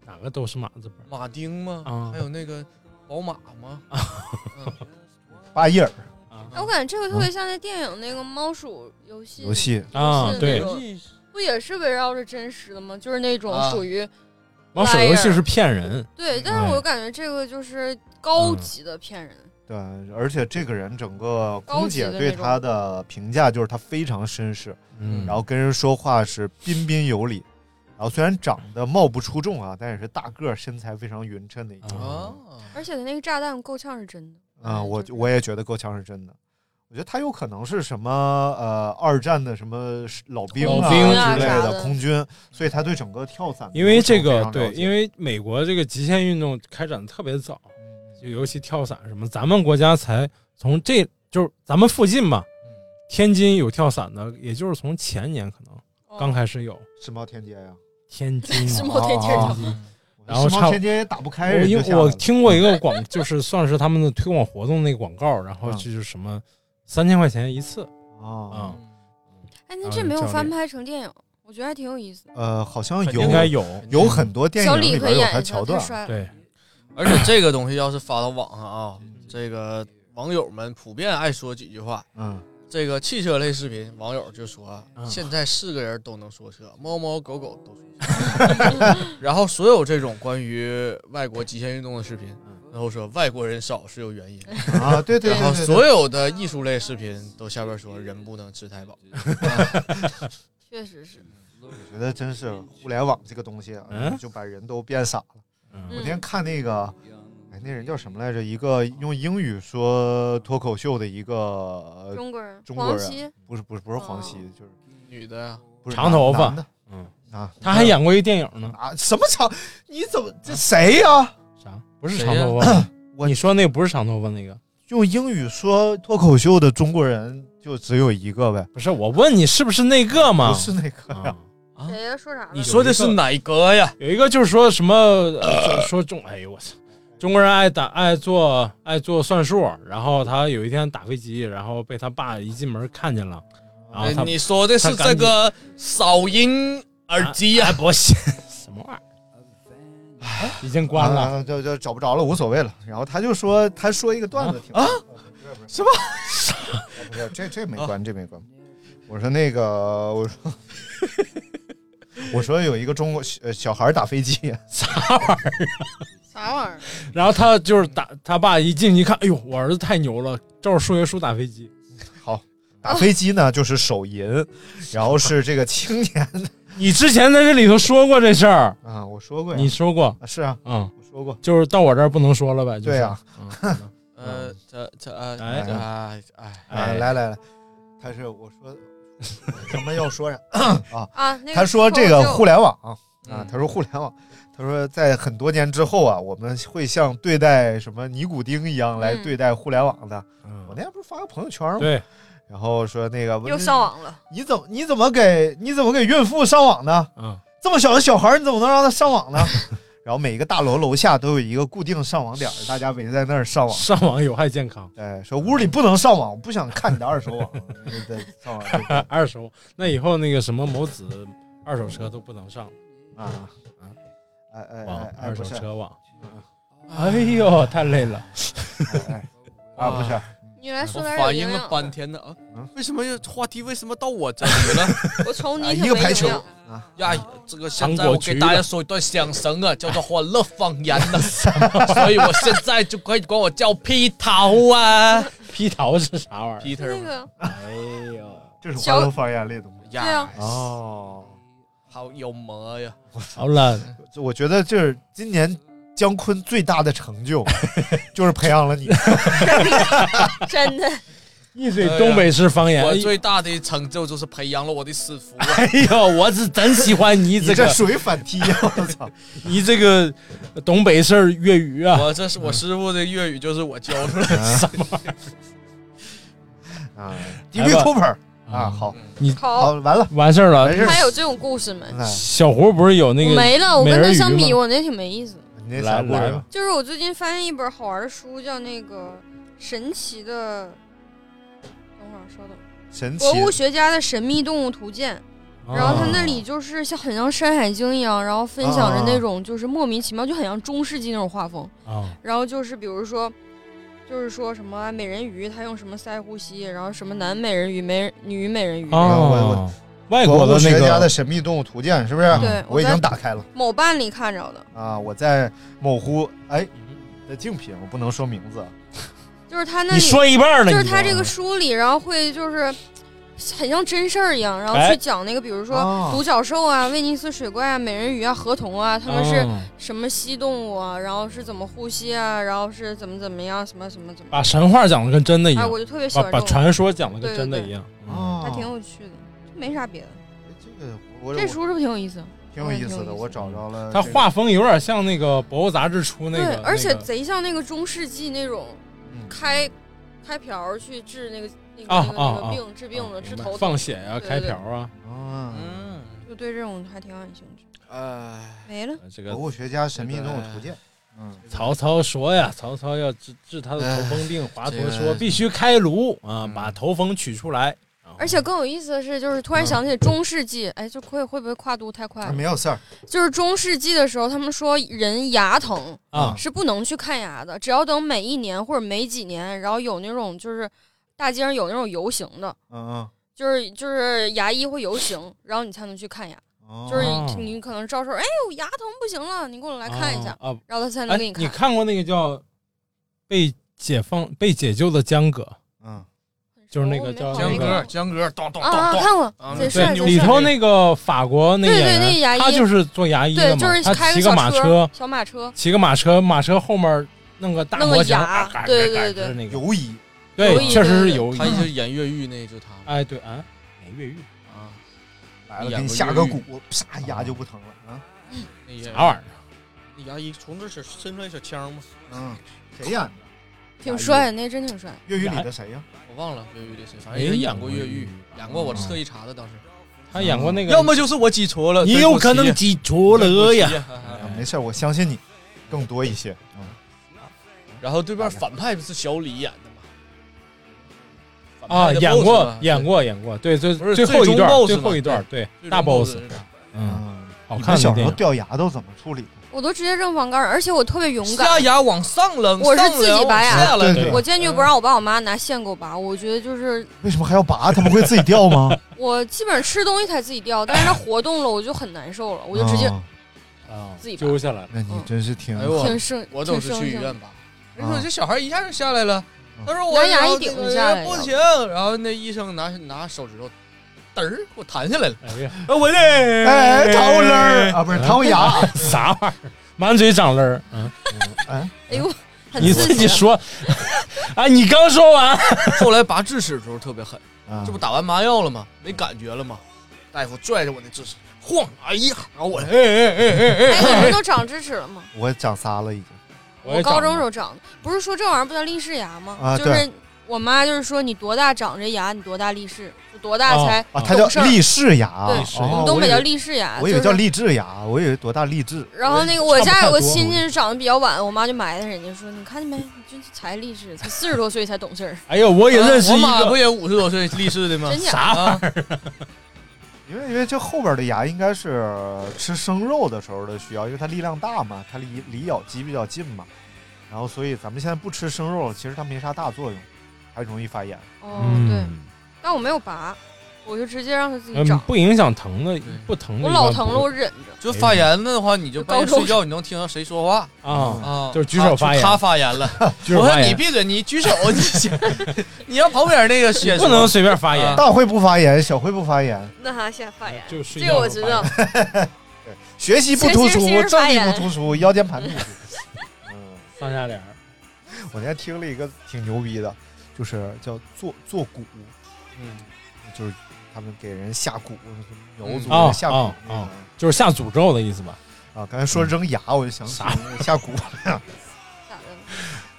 哪个都是马字辈马丁吗？啊。还有那个宝马吗？巴耶尔。哎，我感觉这个特别像那电影那个猫鼠游戏游戏。啊，对，不也是围绕着真实的吗？就是那种啊。属于网手游戏是骗人，对，但是我感觉这个就是高级的骗人。对，而且这个人整个空姐对他的评价就是他非常绅士，嗯，然后跟人说话是彬彬有礼，然后虽然长得貌不出众啊，但也是大个儿，身材非常匀称的一个。啊，而且他那个炸弹够呛是真的。啊、我我也觉得够呛是真的。我觉得他有可能是什么呃二战的什么老兵啊老兵之类的空军，所以他对整个跳伞的因为这个对，因为美国这个极限运动开展的特别早，嗯。就尤其跳伞什么，咱们国家才从这就是咱们附近吧，嗯。天津有跳伞的，也就是从前年可能哦。刚开始有。世贸天阶呀，天津 世啊，贸天阶啊然后世贸差天阶也打不开我听过一个广，就是算是他们的推广活动那个广告，然后嗯。就是什么三千块钱一次啊。嗯哎，那这没有翻拍成电影，我觉得还挺有意思。呃，好像有，应该有有很多电影小李里边有他桥段对，而且这个东西要是发到网上啊，这个网友们普遍爱说几句话。嗯，这个汽车类视频，网友就说嗯现在是个人都能说车，猫猫狗狗都说车。然后所有这种关于外国极限运动的视频，然后说外国人少是有原因啊对对对然后所有的艺术类视频都下边说人不能吃太饱。确实是。我觉得真是互联网这个东西啊，嗯就把人都变傻了。嗯我那天看那个，哎，那人叫什么来着？一个用英语说脱口秀的一个呃中国人中国人，不是不是不是黄西，就是女的，不是长头发的，嗯啊，他还演过一电影呢，啊什么长？你怎么这谁呀？啥？不是长头发？你说那个不是长头发那个？用英语说脱口秀的中国人就只有一个呗？不是，我问你是不是那个吗？不是那个呀。谁呀？说啥？你说的是哪个呀？有一个就是说什么，呃、说 中，哎呦我操，中国人爱打爱做爱做算术，然后他有一天打飞机，然后被他爸一进门看见了，然后你说的是这个韶音耳机呀、哎不是 什么玩意儿，已经关了。啊，就就找不着了，无所谓了。然后他就说，他说一个段子挺啊，什么？不是这这没关，这没关。我说那个，我说我说有一个中国呃小孩打飞机，啥玩意儿？啥玩意儿？然后他就是打他爸一进去一看，哎呦，我儿子太牛了，照着数学书打飞机。好，打飞机呢就是手淫，然后是这个青年你之前在这里头说过这事儿，啊，我说过呀，你说过，啊是啊，嗯，我说过，就是到我这儿不能说了呗？就是。对呀，嗯。呃，这这呃，哎。这哎。哎。啊，来来来，他是我说咱们要说啥啊？啊，那个他说这个互联网啊，嗯。他说互联网，他说在很多年之后啊，我们会像对待什么尼古丁一样来嗯。对待互联网的。嗯。我那天不是发个朋友圈吗？对，然后说那个又上，网了。你怎么你怎么给你怎么给孕妇上网呢？嗯，这么小的小孩，你怎么能让他上网呢？然后每一个大楼楼下都有一个固定上网点儿，大家围在那儿上网。上网有害健康。哎，说屋里不能上网，我不想看你的二手网。对，上网 二手，那以后那个什么某子二手车都不能上啊啊！哎哎哎哎，二手车网。哎呦，太累了。哎啊，不是，你来说点我反应了半天呢啊嗯，为什么又话题为什么到我这里了？我瞅你啊一个排球呀，这个现在我给大家说一段相声啊，叫做《欢乐方言 》的，所以我现在就可以管我叫皮桃啊批桃是啥玩意儿？，Peter 嘛那个哎呦，这是欢乐方言里的吗？对啊，哦，好有魔呀！好了，这我觉得就是今年姜昆最大的成就，就是培养了你。真的。一嘴东北式方言。我最大的成就就是培养了我的师傅啊。哎呦，我是真喜欢你你这个，这属于反踢呀！我操！你这个东北式粤语啊。我这是我师傅的粤语，就是我教出来的。啊，DB Cooper 啊，好，你好，完了，完事儿了完。事儿还有这种故事没？哎小胡不是有那个没了，我跟他相比，吗我那挺没意思的。你那啥故事啊来来吧？就是我最近发现一本好玩的书，叫那个神奇的，等会儿稍等，神奇博物学家的神秘动物图鉴。然后它那里啊就是像很像《山海经》一样，然后分享着那种就是莫名其妙，就很像中世纪那种画风。啊，然后就是比如说，就是说什么美人鱼，它用什么鳃呼吸，然后什么男美人鱼、美女美人鱼。哦，外国的那个学家的神秘动物图鉴是不是？对我已经打开了。某办里看着的，啊！我在某乎哎的竞品，我不能说名字。啊。就是他那里你说一半儿了，就是他这个书里，然后会就是很像真事儿一样，然后哎。去讲那个，比如说哦。独角兽啊、威尼斯水怪啊、美人鱼啊、河童啊，他们是哦。什么吸动物啊，然后是怎么呼吸啊，然后是怎么怎么样，什么什么怎么，把神话讲的跟真的一哎，样，我就特别喜把把欢这种，传说讲的跟真的一样。哦。还挺有趣的，没啥别的。这个我这书是不是挺有意思？挺有意思的，挺有意思我找着了。它画风有点像那个《博物》杂志出那对个，，而且贼像那个中世纪那种嗯开开瓢去治那个那个啊那个病治病的治头疼放血呀、开瓢啊，啊，嗯，就对这种还挺感兴趣。哎，没了，这个博物学家神秘动物图鉴。嗯曹操说呀，曹操要治治他的头风病，华佗说必须开颅啊，把头风取出来。而且更有意思的是，就是突然想起中世纪，哎，就会会不会跨度太快了？没有事儿，就是中世纪的时候，他们说人牙疼啊是不能去看牙的，只要等每一年或者每几年，然后有那种就是大街上有那种游行的，嗯就是就是牙医会游行，然后你才能去看牙。嗯，就是哦你可能招手，哎，我牙疼不行了，你给我来看一下，啊啊然后他才哎能给你，看。你看过那个叫被解放、被解救的江哥？嗯，就是那个叫江哥，那个江哥，咚咚啊咚咚，啊看过啊对里头那个法国那演员他就是做牙医的，嘛，他骑个马车，小马车，骑个马车，马车后面弄个大魔墙，牙啊嘎对对对对就是那个游医，对确实是游医他。就是演越狱那，就他哎，对啊，演越狱？啊，来了演给你下个蛊，啪牙就不疼了啊。啥玩意儿？那牙医从这是伸出来小枪吗？嗯，谁演的？挺帅，那真挺帅。越狱里的谁呀？我忘了越狱的谁，反正也是演过越狱，演过我嗯特意查的当时。他演过那个，要么就是我记错了，你有可能记错了呀。啊没事儿，我相信你更多一些。嗯，然后对面反派不是小李演的吗？啊，演过，演过，演过，对，最不是最后一最终段，boss 最后一段，对，大 boss，嗯，好你们小时候。掉牙都怎么处理的？我都直接扔房盖儿，而且我特别勇下敢。牙往上扔，我是自己拔牙我坚决不让我爸我妈拿线给我拔，我觉得就是为什么还要拔？他们会自己掉吗？我基本上吃东西才自己掉，但是它活动了我就很难受了，我就直接啊啊，自己拔揪下来了。那你真是挺哎呦挺生我总是去医院拔。人啊说这小孩一下就下来了，他说我牙一顶那个下来了不行，然后那医生拿拿手指头，嘚儿给我弹下来了。哎呀，我这，哎，糖我勒儿啊，不是糖我牙。啥玩意儿？满嘴长勒儿，嗯，哎，哎呦，很你。自己说，哎，你刚说完，后来拔智齿的时候特别狠，啊这不打完麻药了吗？没感觉了吗？大夫拽着我那智齿，晃，哎呀，然后我哎哎哎哎哎，你哎们都长智齿了吗？我长仨了已经。我高中时候长的，不是说这玩意儿不叫立式牙吗？就是我妈就是说你多大长这牙，你多大立式，就多大哦才啊，它叫立式牙。对式哦我们东北叫立式牙，我以为叫励志牙，我以为多大励志。然后那个我家有个亲戚长得比较晚，我妈就埋汰人家说：“你看见没？就才励志，才四十多岁才懂事儿，哎呦，我也认识一我妈不，也五十多岁立誓的吗？真假？啥玩意啊，因为因为这后边的牙应该是吃生肉的时候的需要，因为它力量大嘛，它离离咬肌比较近嘛，然后所以咱们现在不吃生肉，其实它没啥大作用，还容易发炎。哦，对，但我没有拔，我就直接让它自己嗯长。，不影响疼的，不疼的。我老疼了，我忍着。就发炎的话，你就半夜睡觉，你能听到谁说话啊，啊？就是举手发言他他发言了，我说发言你闭嘴，你举手，你 你让旁边那个先不能随便发言啊。大会不发言，小会不发言。那他先发言，就睡这个我知道。学习不突出学习是，正发炎义不突出，腰间盘突出。嗯，上下联儿，我那天听了一个挺牛逼的，就是叫做做蛊，嗯，就是他们给人下蛊，苗族下蛊就是下诅咒的意思吧？啊。刚才说扔牙，我就想起下蛊了。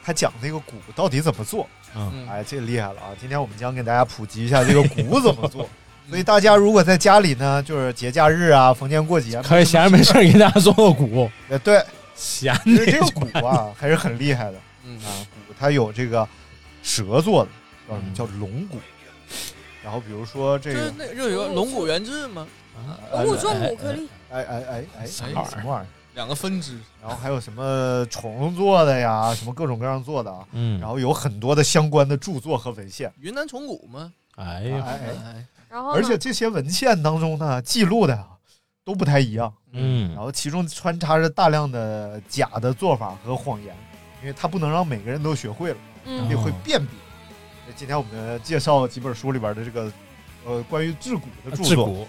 他讲那个蛊到底怎么做？嗯，哎，这厉害了啊！今天我们将给大家普及一下这个蛊怎么做。所以大家如果在家里呢，就是节假日啊、逢年过节，可以闲着没事儿给大家做做蛊，呃，对，闲着这个蛊啊 还是很厉害的嗯啊。蛊它有这个蛇做的，叫什么嗯叫龙蛊。然后比如说这这个，那就有个龙骨原质吗？啊龙骨状骨颗粒，哎哎哎哎，啥什么玩意儿？两个分支，然后还有什么虫做的呀，什么各种各样做的啊。嗯，然后有很多的相关的著作和文献。云南虫骨吗？哎呀，哎哎，哎，然后而且这些文献当中呢，记录的啊都不太一样。嗯然后其中穿插着大量的假的做法和谎言，因为它不能让每个人都学会了，嗯得会辨别。那今天我们介绍几本书里边的这个，呃，关于制谷的著作。治蛊，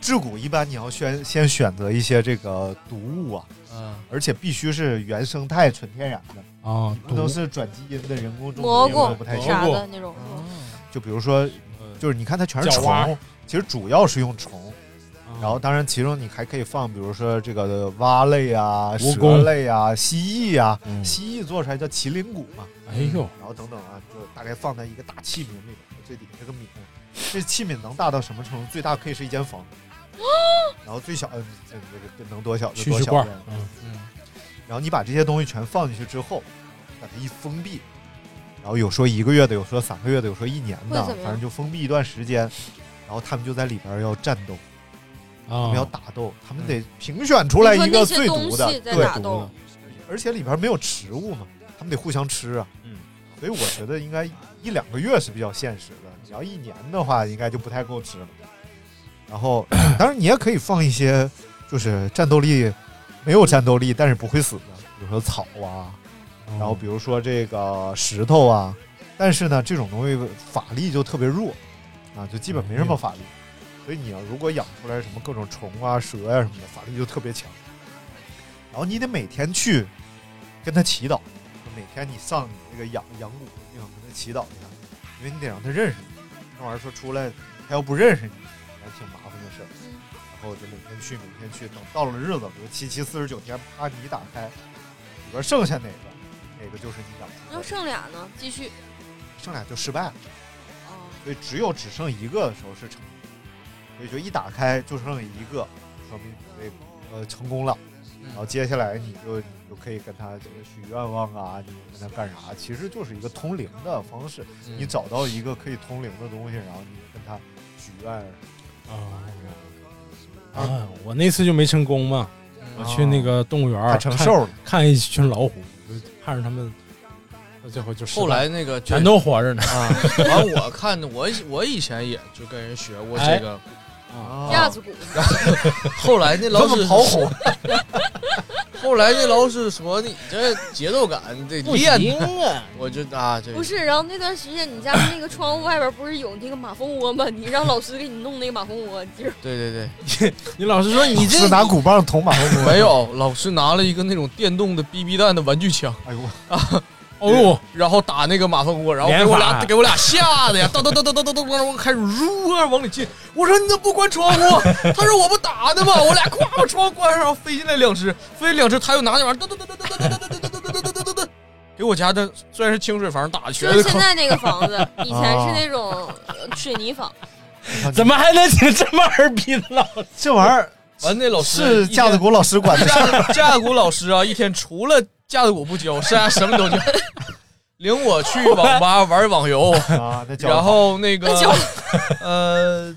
制蛊一般你要选先选择一些这个毒物啊，嗯，而且必须是原生态、纯天然的，啊，不能是转基因的人工种植蘑菇不太行。啥的那种。就比如说，就是你看它全是虫，其实主要是用虫。啊然后，当然，其中你还可以放，比如说这个蛙类啊、蛇类啊、蜥蜴啊，嗯蜥蜴做出来叫麒麟骨嘛，哎呦，然后等等啊，就大概放在一个大器皿里边，最底下这个皿，这器皿能大到什么程度？最大可以是一间房，然后最小的这这这能多小就蛐蛐罐多小。嗯嗯，然后你把这些东西全放进去之后，把它一封闭，然后有说一个月的，有说三个月的，有说一年的，反正就封闭一段时间。然后他们就在里边要战斗，他啊们要打斗，他们得评选出来一个最毒的，对，打斗而且里边没有食物嘛，他们得互相吃啊。嗯，所以我觉得应该一两个月是比较现实的，你要一年的话，应该就不太够吃了。然后，当然你也可以放一些，就是战斗力没有战斗力，但是不会死的，比如说草啊，然后比如说这个石头啊，但是呢，这种东西法力就特别弱啊，就基本没什么法力。所以你要如果养出来什么各种虫啊、蛇呀、什么的，法力就特别强。然后你得每天去跟他祈祷，每天你上你那个养养蛊的地方跟他祈祷一下，因为你得让他认识你。那玩意儿说出来，他要不认识你，还挺麻烦的事儿。然后就每天去，每天去，等到了日子，比如七七四十九天，啪你一打开，里边剩下哪个，哪个就是你养出来那。剩俩呢？继续。剩俩就失败了。哦所以只有只剩一个的时候是成功，所以就一打开就剩一个，说明你这个呃成功了。然后接下来你就你就可以跟他这个许愿望啊，你跟他干啥？其实就是一个通灵的方式。嗯你找到一个可以通灵的东西，然后你跟他许愿。啊，我那次就没成功嘛，我去那个动物园儿成看兽了看一群老虎，就看着他们，到最后就失败后来那个全都活着呢啊。完，我看的我我以前也就跟人学过这个啊架子鼓然后后来那老师跑火，后来那老师说你这节奏感得不练行啊！我就啊这不是，然后那段时间你家那个窗户外边不是有那个马蜂窝吗？你让老师给你弄那个马蜂窝，就是对对对，你老师说你这是拿鼓棒捅马蜂窝？没有，老师拿了一个那种电动的 BB 弹的玩具枪，哎呦啊，哦呦，然后打那个马蜂窝，然后给我俩给我俩吓得呀，噔噔噔噔噔噔噔噔，我开始呜啊往里进。我说你怎么不关窗户？他说我不打的吗？我俩咵把窗户关上，然后飞进来两只，飞进两只，他又拿那玩意儿噔噔噔噔噔噔噔噔噔噔噔噔噔噔噔，给我家的虽然是清水房，打的全就是。现在那个房子，以前是那种呃水泥房。怎么还能请这么二逼的？这玩意儿完那老师是架子鼓老师管的架子鼓老师啊，一天除了架子鼓不教，剩下什么都教。领我去网吧玩网游。啊 然后那个呃，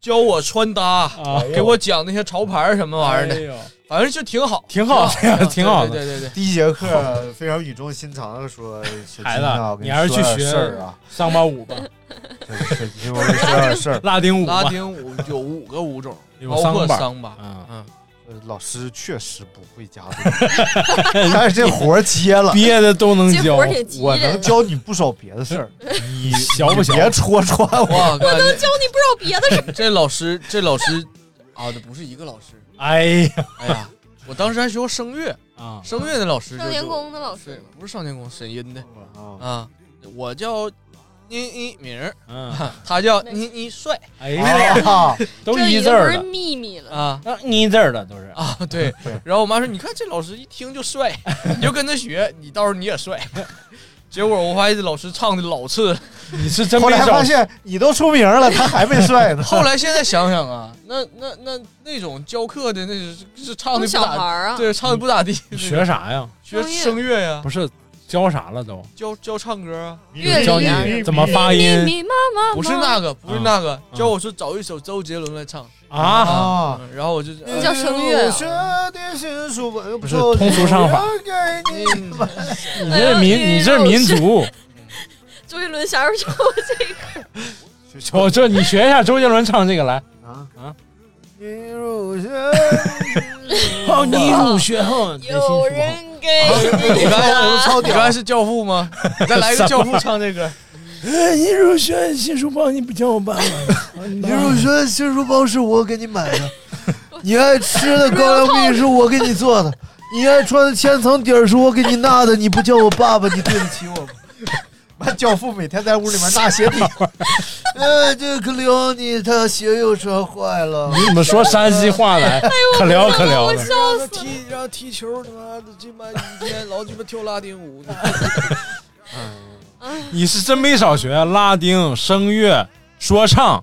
教我穿搭，给我讲那些潮牌什么玩意儿的，反正就挺好，挺好挺好。的。对对对对，第一节课非常语重心长的说：“小孩子，你还是去学事儿啊，桑巴舞吧，我说点事儿。拉丁舞拉丁舞有五个舞种，包括桑巴桑巴，嗯。嗯，呃老师确实不会架子鼓，但是这活儿接了，别的都能教我能，教你不少别的事儿，你小不小别戳穿我。我能教你不少别的事儿。这老师这老师啊，这不是一个老师，哎呀哎呀，我当时还学过声乐，啊，声乐的老师就少年就宫的老师，，不是少年宫，沈音的啊，啊，我叫倪一鸣儿，嗯，他叫倪一帅。哎呀，啊 都一字儿的，秘密了。啊。啊，你字儿的都是。啊，对。然后我妈说：“你看这老师一听就帅，你就跟他学，你到时候你也帅。”结果我发现这老师唱的老次，你是真后没后来发现你都出名了，他还没帅呢。后来现在想想啊，那那那那种教课的那是是唱的不小孩咋，儿啊，对，唱的不咋地。学啥呀？学声乐呀。不，是教啥了都？教教唱歌啊，乐教你怎么发音？咪妈妈，不是那个，不是那个，嗯教我说找一首周杰伦来唱。啊？然后我就那叫声乐不不是通俗唱法，嗯。你这民你这民族，周杰伦啥时候教我这个？我这你学一下周杰伦唱这个来。啊。啊！你入学，哦，你入学后，有人给你刚你刚才是教父吗？你再来一个教父唱这歌。哎，你入学新书包你不叫我爸爸？你入学新书包是我给你买的，你爱吃的高粱米是我给你做的，你爱穿的千层底儿是我给你纳的，你不叫我爸爸，你对得起我吗？妈，教父每天在屋里面纳鞋底。呃，这个可撩你，他鞋又穿坏了。你怎么说山西话来？可聊可聊的。我笑死了。踢然后踢球，他妈的这妈一天老鸡巴跳拉丁舞。你是真没少学，拉丁、声乐、说唱。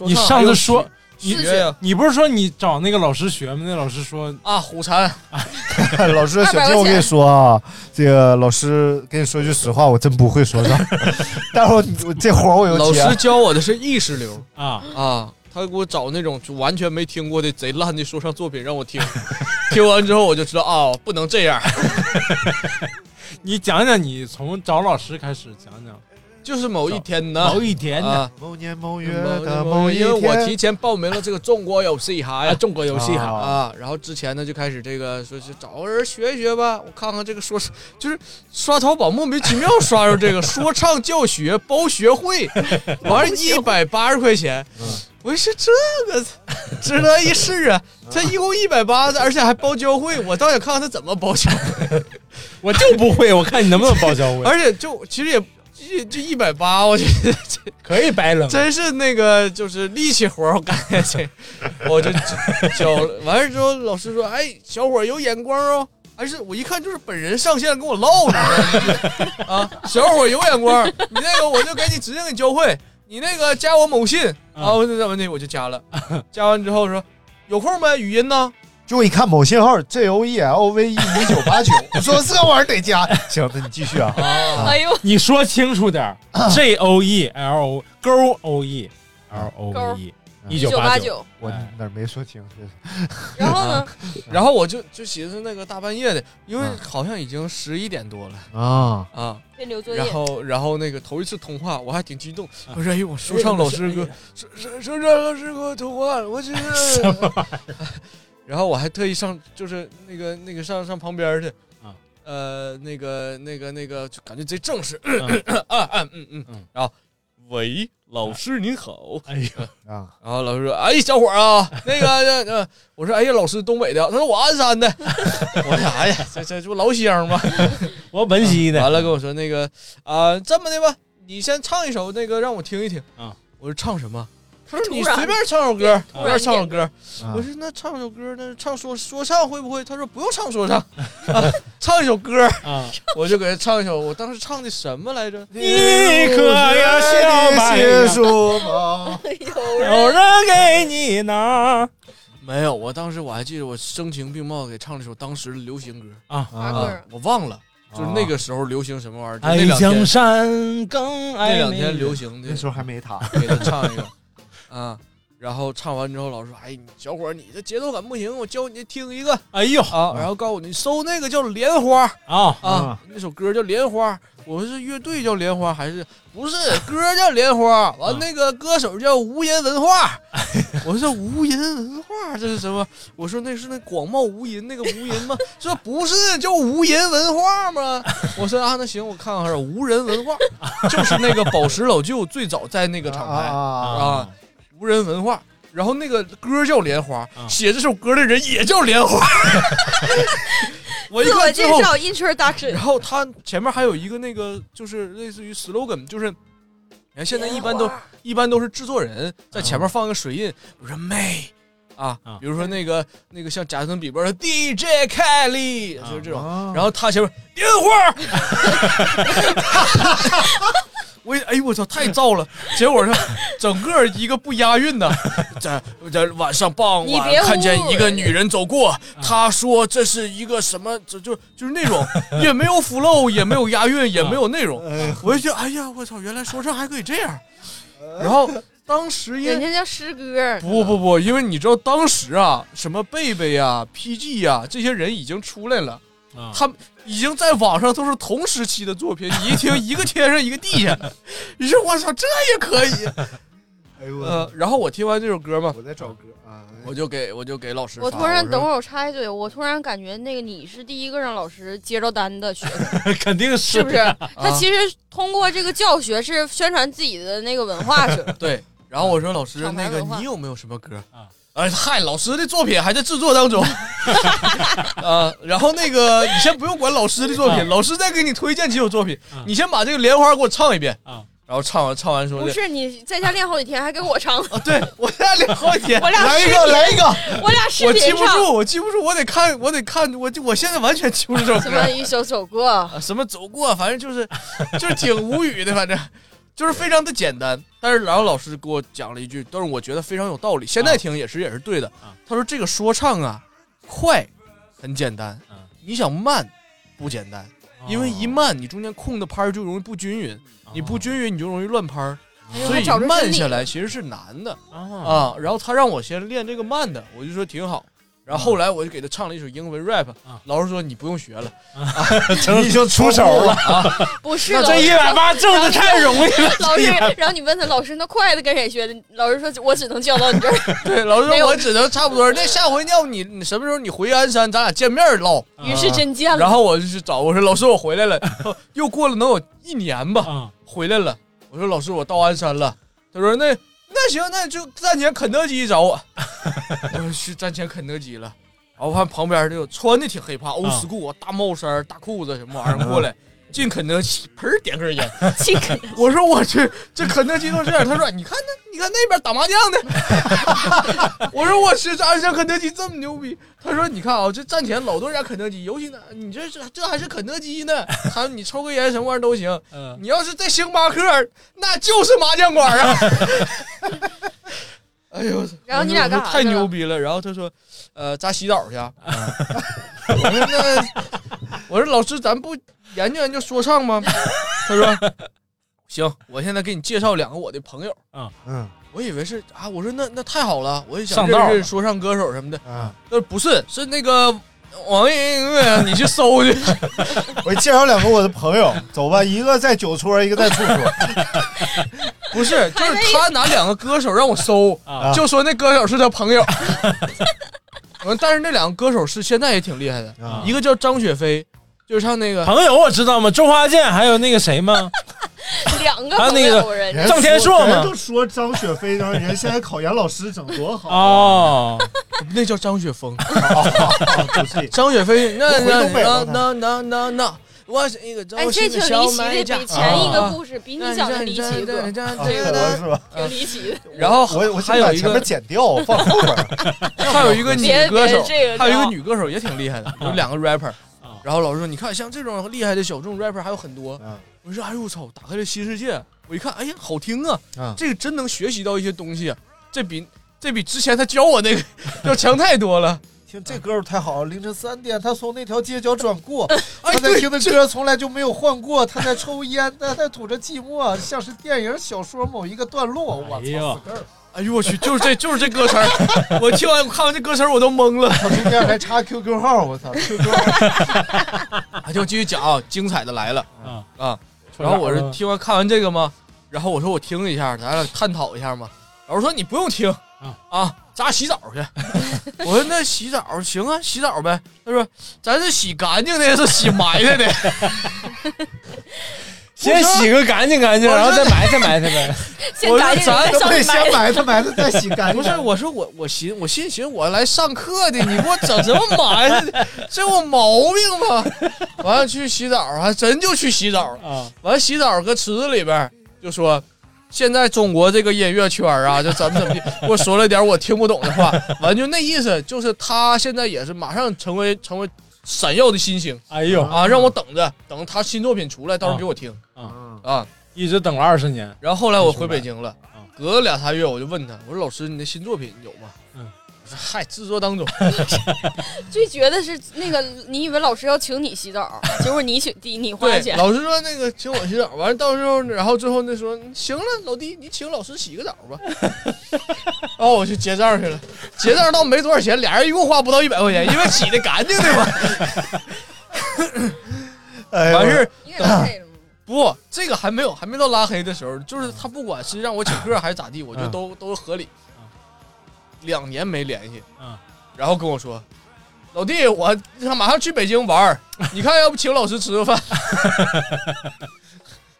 你上次说你学呀你不是说你找那个老师学吗？那老师说啊，虎禅，老师小静，我跟你说啊，这个老师跟你说句实话，我真不会说唱，待会儿我这活儿我有接老师教我的是意识流。啊。啊，他给我找那种就完全没听过的贼烂的说唱作品让我听，听完之后我就知道啊，不能这样。你讲讲你从找老师开始讲讲，就是某一天呢，某一天呢。啊，某年某月某的某一因为我，提前报名了这个中国有嘻哈呀，中国有嘻哈。啊，然后之前呢就开始这个说是找个人学一学吧，我看看这个说是 就是刷淘宝莫名其妙刷着这个说唱教学包学会，完了一百八十块钱，我说这个值得一试啊，这一共一百八，而且还包教会，我倒想看看他怎么包教会，我就不会，我看你能不能包教会，而且就其实也。这这一百八，我觉得这 可以白扔，真是那个就是力气活儿，我感觉这，我就教了。完了之后，老师说：“哎，小伙有眼光哦。”还是我一看就是本人上线跟我唠呢 啊，小伙有眼光，你那个我就给你指定给你教会，你那个加我某信啊，我这么的我就加了，加完之后说有空没语音呢？就我一看某信号 J O E L V E 一九八九，我说这玩意儿得加。行，那你继续啊。哎呦，你说清楚点，J O E L O 勾 O E L O V E 一九八九，我哪儿没说清？然后呢？然后我就就寻思那个大半夜的，因为好像已经十一点多了啊啊。边留作业。然后然后那个头一次通话，我还挺激动。我说：“哎呦，我说唱老师哥，说说说唱老师给我通话了，我觉得。”然后我还特意上，就是那个那个上上旁边去。啊，呃，那个那个那个，就感觉贼正式。啊啊嗯嗯嗯，然后喂，老师您好，哎呀。啊，然后老师说，哎，小伙啊，那个 呃，我说，哎呀，老师东北的，他说我鞍山的，我说，哎呀，这这这不老乡吗？我本溪的，完了跟我说那个啊，这么的吧，你先唱一首那个让我听一听。啊，我说唱什么？他说：“你随便唱首歌，随便唱首歌。”啊我说：“那唱首歌，那唱说说唱会不会？”他说：“不用唱说唱，啊、唱一首歌。”啊，我就给他唱一首。我当时唱的什么来着？你可要小白椰树吗？有人给你拿。没有，我当时我还记得，我声情并茂给唱了一首当时的流行歌啊啊，我忘了，就是那个时候流行什么玩意儿。爱江山更爱那两天流行的，那时候还没他，给他唱一个。啊，然后唱完之后，老师说：“哎，你小伙儿，你这节奏感不行，我教你听一个。”哎呦啊，然后告诉我你搜那个叫《莲花》啊啊，那首歌叫《莲花》。我说是乐队叫莲花还是不是？歌叫莲花，完那个歌手叫无垠文化。我说无垠文化这是什么？我说那是那广袤无垠那个无垠吗？说不是，叫无垠文化吗？我说啊，那行，我看看是无人文化，就是那个宝石老舅最早在那个厂牌啊。无人文化，然后那个歌叫《莲花》，写这首歌的人也叫莲花。我一看之后，introduction，然后他前面还有一个那个，就是类似于 slogan，就是，你看现在一般都一般都是制作人在前面放个水印，比如说 May 啊，比如说那个那个像贾斯汀比伯的 DJ Kelly，就是这种，然后他前面莲花。我哎呦我操，太燥了！结果是整个一个不押韵的，在在晚上傍晚看见一个女人走过，她说这是一个什么，这就就是那种也没有 flow，也没有押韵，也没有内容。我就觉得哎呀，我操，原来说唱还可以这样。然后当时因人家叫诗歌，不不不，因为你知道当时啊，什么贝贝呀、PG 呀这些人已经出来了。他们已经在网上都是同时期的作品，你一听一个天上一个地下，你说我操这也可以？哎呦，呃，然后我听完这首歌嘛，我在找歌啊，我就给我就给老师。我突然等会儿我插一嘴，我突然感觉那个你是第一个让老师接着单的学生，肯定是是不是？他其实通过这个教学是宣传自己的那个文化去了。对，然后我说老师，那个你有没有什么歌啊？哎嗨，老师的作品还在制作当中，啊，然后那个你先不用管老师的作品，老师再给你推荐几首作品，你先把这个莲花给我唱一遍啊，然后唱完唱完说不是你在家练好几天，还给我唱啊？对我在家练好几天，我俩来一个来一个，我俩视我频唱记不住，我记不住，我得看，我得看，我就我现在完全记不住这首歌。什么一首走过，啊，什么走过，反正就是就是挺无语的，反正。就是非常的简单。但是然后老师给我讲了一句，但是我觉得非常有道理，现在听也是也是对的。他说这个说唱啊，快很简单，你想慢不简单，因为一慢你中间空的拍儿就容易不均匀，你不均匀你就容易乱拍儿。所以慢下来其实是难的啊然后他让我先练这个慢的，我就说挺好。然后后来我就给他唱了一首英文 rap，老师说你不用学了，成已经出手了啊！不是那这一百八挣的太容易了老师然后你问他老师，那筷子跟谁学的？老师说，我只能教到你这儿。对，老师说我只能差不多。那下回要你你什么时候你回鞍山，咱俩见面唠。于是真见了然后我就去找我说老师我回来了，又过了能有一年吧，啊回来了。我说老师我到鞍山了，他说那那行那就站前肯德基找我，我去站前肯德基了。然后我看旁边这个穿的挺黑怕，欧斯裤，大帽衫、大裤子什么玩意儿过来，进肯德基，砰儿点根烟。进肯 我说我去，这肯德基都这样。他说你看那，你看那边打麻将的。我说我去，这鞍山肯德基这么牛逼。他说你看啊，这站前老多家肯德基，尤其呢，你这这这还是肯德基呢。他说你抽个烟什么玩意儿都行，你要是在星巴克，那就是麻将馆啊。哎呦！然后你俩干啥太牛逼了。然后他说，呃，咱洗澡去啊。我说那，我说老师，咱不研究研究说唱吗？他说，行，我现在给你介绍两个我的朋友。啊，嗯，我以为是啊，我说那那太好了，我也想上道了认识说唱歌手什么的。啊，他说不是，是那个网易音乐，你去搜去。我介绍两个我的朋友，走吧，一个在九村，一个在处村。不是，就是他拿两个歌手让我搜，啊就说那歌手是他朋友。嗯，但是那两个歌手是现在也挺厉害的，啊一个叫张雪飞，就是唱那个朋友我知道吗？周华健还有那个谁吗？两个朋还有那个友人家郑天硕吗人都说张雪飞，然后人现在考研老师整多好哦，那叫张雪峰。张雪飞，那那东北了那那那那，我是一个哎，招这挺离奇的，比。前一个啊故事比你讲的离奇多？挺离奇的。然后我我还有一个先把前面剪掉，放后边儿。还有一个女别歌手别这个，还有一个招女歌手也挺厉害的，有两个 rapper。然后老师说：“你看，像这种厉害的小众 rapper 还有很多。”我说：“哎呦我操！”打开了新世界，我一看，哎呀，好听啊！啊这个真能学习到一些东西，啊，这比这比之前他教我那个 要强太多了。听这歌儿太好了，凌晨三点，他从那条街角转过，哎他在听的歌从来就没有换过，他在抽烟，他在吐着寂寞，像是电影小说某一个段落。我操，哎呦死根儿！哎呦我去，就是这就是这歌词儿，我听完我看完这歌词儿我都懵了。他中间还插 QQ 号，我操，QQ 号。啊，就继续讲啊，精彩的来了啊啊！然后我是说听完看完这个吗，然后我说我听一下，咱俩探讨一下嘛。老师说你不用听啊，咱俩洗澡去。我说那洗澡行啊，洗澡呗。他说咱是洗干净的，是洗埋汰的。先洗个干净干净，然后再埋汰埋汰呗。我说咱都得先埋汰埋汰，再洗干净。不是，我说我我寻我寻寻我来上课的，你给我整什么 埋汰的？这有毛病吗？完了去洗澡，还真就去洗澡完了洗澡搁池子里边就说，现在中国这个音乐圈啊，就怎么怎么的，给我说了点我听不懂的话。完就那意思就是他现在也是马上成为成为闪耀的新星。哎呦啊，让我等着，等他新作品出来，到时候给我听啊啊。一直等了二十年。然后后来我回北京了，隔了两仨月我就问他，我说老师，你的新作品有吗？嗯，我说嗨，制作当中。最绝的是那个，你以为老师要请你洗澡，结果你请你你花对，钱。老师说那个请我洗澡，完了到时候，然后最后那说行了，老弟，你请老师洗个澡吧。然 后我去结账去了，结账倒没多少钱，俩人一共花不到一百块钱，因为洗的干净的嘛。完事你给拉黑了吗？不，这个还没有，还没到拉黑的时候，就是他不管是让我请客还是咋地，我觉得都、都合理。两年没联系，嗯，然后跟我说，老弟，我马上去北京玩儿，你看要不请老师吃个饭？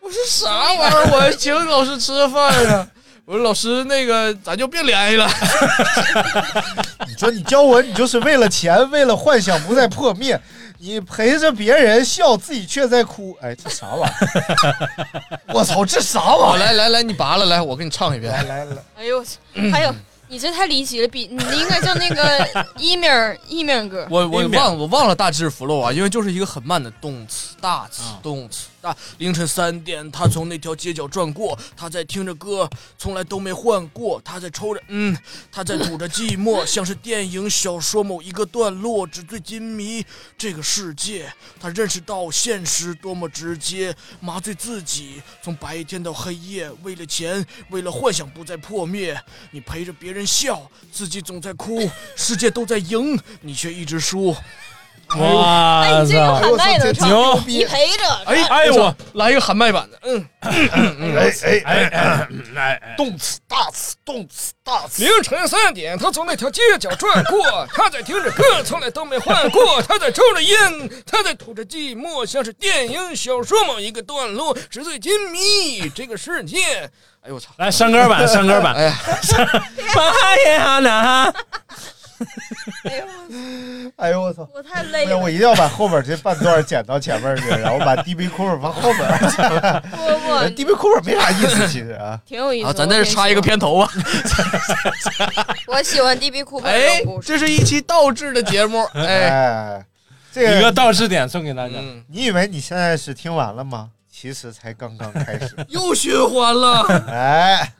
我说啥玩意儿？我请老师吃个饭啊？我说老师，那个咱就别联系了。你说你教我，你就是为了钱，为了幻想不再破灭，你陪着别人笑，自己却在哭。哎，这啥玩意儿？我操，这啥玩意儿？来来来，你拔了来，我给你唱一遍。来来来，哎呦我去！还有你这太离奇了，比你应该叫那个一鸣一鸣哥。我我忘我忘了大致 flow 啊，因为就是一个很慢的动词大词动词凌晨三点，他从那条街角转过，他在听着歌，从来都没换过。他在抽着，嗯，他在吐着寂寞，像是电影、小说某一个段落，纸醉金迷这个世界。他认识到现实多么直接，麻醉自己，从白天到黑夜，为了钱，为了幻想不再破灭。你陪着别人笑，自己总在哭，世界都在赢，你却一直输。哇哎，你这个喊麦的唱牛你陪着，哎哎我来一个喊麦版的，嗯，哎哎哎哎哎，动词大词动词大词。凌晨三点，他从那条街角转过，他在听着歌，从来都没换过。他在抽着烟，他在吐着寂寞，像是电影、小说某一个段落，纸醉金迷这个世界。哎呦我操！来山歌版，山歌版，哎呀，妈呀呐！哎呦，哎呦我操！我太累了。行，我一定要把后边这半段剪到前面去，然后把 DB 库放后边去。不不，DB 库没啥意思，其实啊。挺有意思。好，咱在这插一个片头吧。我喜欢 DB 库珀哎。这是一期倒置的节目。哎，哎，这个一个倒置点送给大家。嗯，你以为你现在是听完了吗？其实才刚刚开始。又循环了。哎，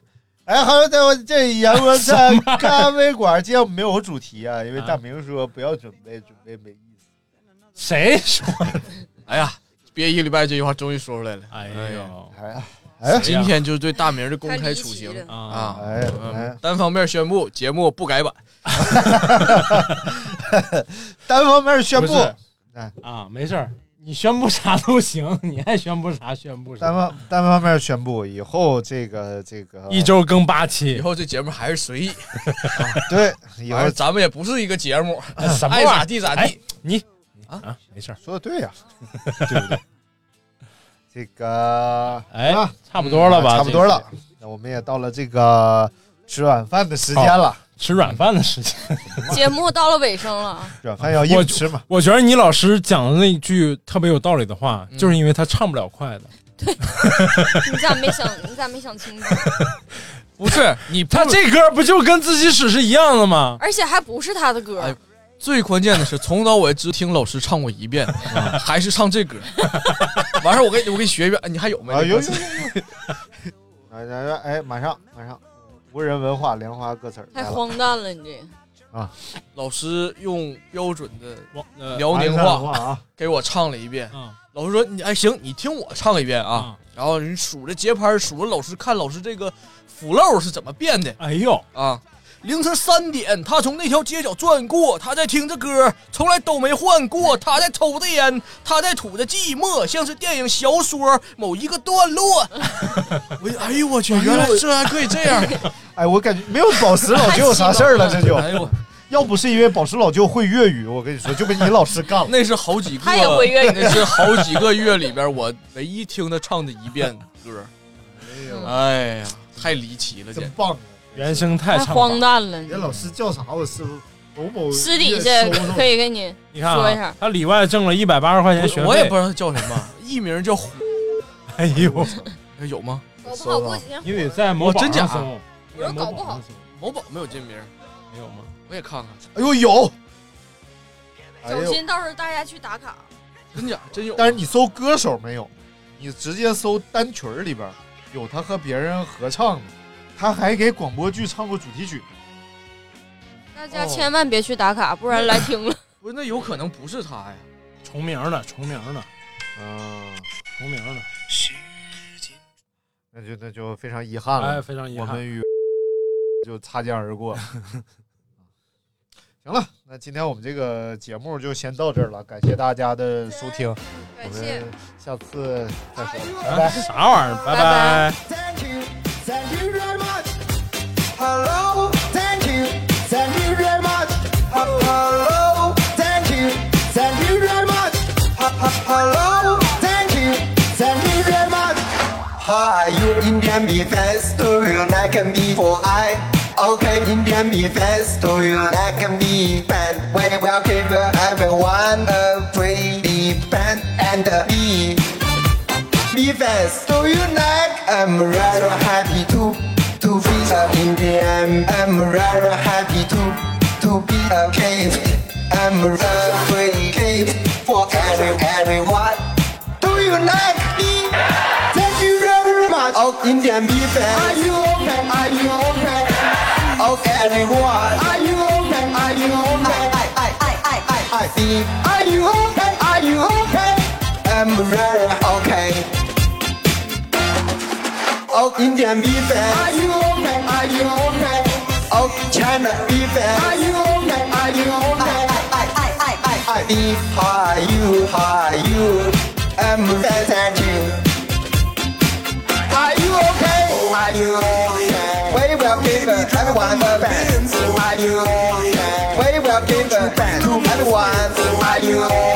哎，好像在我这阳光灿咖啡馆，今天没有主题啊，因为大明说不要准备，准备没意思。谁说的？哎呀，憋一礼拜，这句话终于说出来了。哎呦，哎呀，哎今天就是对大明的公开处刑啊！哎，单方面宣布节目不改版。单方面宣布，啊，没事儿，你宣布啥都行，你爱宣布啥宣布啥。单方单方面宣布以后这个这个一周更八期以，后这节目还是随意，对，以后咱们也不是一个节目，什么地咋地。你啊啊，没事儿，说的对呀，对不对？这个 哎啊，差不多了吧？差不多了，那我们也到了这个吃晚饭的时间了，吃软饭的时间。节目到了尾声了，软饭要硬吃嘛。我觉得你老师讲的那句特别有道理的话，嗯就是因为他唱不了快的。你咋没想？你咋没想清楚？不是你，他这歌不就跟自己史是一样的吗？而且还不是他的歌，哎最关键的是，从头我只听老师唱过一遍，还是唱这歌。完事儿我给你我给你学一遍，你还有没？啊，有有有有。来来来，哎，马上马上，无人文化莲花歌词儿太荒诞了，你这啊！老师用标准的呃辽宁话给我唱了一遍。啊老师说：“你哎行，你听我唱一遍啊。啊然后你数着节拍，数着老师看老师这个腐漏是怎么变的哎呦，啊。凌晨三点，他从那条街角转过，他在听着歌，从来都没换过。他在抽着烟，他在吐着寂寞，像是电影、小说某一个段落。我 哎呦我去，原来这还可以这样。哎，我感觉没有宝石老舅有啥事儿了，这就。哎呦，要不是因为宝石老舅会粤语，我跟你说就被你老师干了。那是好几个，他也会粤语那是好几个月里边我唯一听他唱的一遍歌。哎呀，太离奇了，真棒！原生态太唱法。荒诞了。人老师叫啥？我师傅某某私底下可以给你你看说一下，，啊他里外挣了一百八十块钱学费，我也不知道他叫什么，艺名叫虎，哎呦，有吗？搞不好过几天你得在某宝我真假？上搜，我说搞不好。某宝没有这名，没有吗？我也看看，哎呦有，哎呦！小心到时候大家去打卡。真假？真有。但是你搜歌手没有，你直接搜单曲儿里边有他和别人合唱的，他还给广播剧唱过主题曲。大家千万别去打卡，不然来听了。不是，那有可能不是他呀。重名的，重名的，嗯，重名的，那就那就非常遗憾了，哎，非常遗憾。我们与 就擦肩而过。行了，那今天我们这个节目就先到这儿了，感谢大家的收听，我感谢们下次再说，拜拜。啊啥玩意儿？拜拜。Thank you, thank you very much. Thank you, thank you very much. Thank you, thank you very much. Thank you, thank you very much. Hi, you Indian me fast, do you like me for I? Okay, Indian me fast, you like me band? We will give everyone a pretty band and me. Be fast, do you like? I'm rather happy to to be a. I'm rather happy to to be a cave. I'm a free cave for every everyone. Do you like me? Thank you very much. Oh, Indian beef. Are you okay? Are you okay? Okay, everyone. Are you okay? Are you okay? I, I, I, I, I, I see. Are you okay? Are you okay? I'm very okay. Oh, Indian beef. Are you happy you, for you. am glad at you. Are you okay? Oh, are you okay? Way well everyone the best. Oh, are you okay? Way well given, everyone. Oh, are you okay?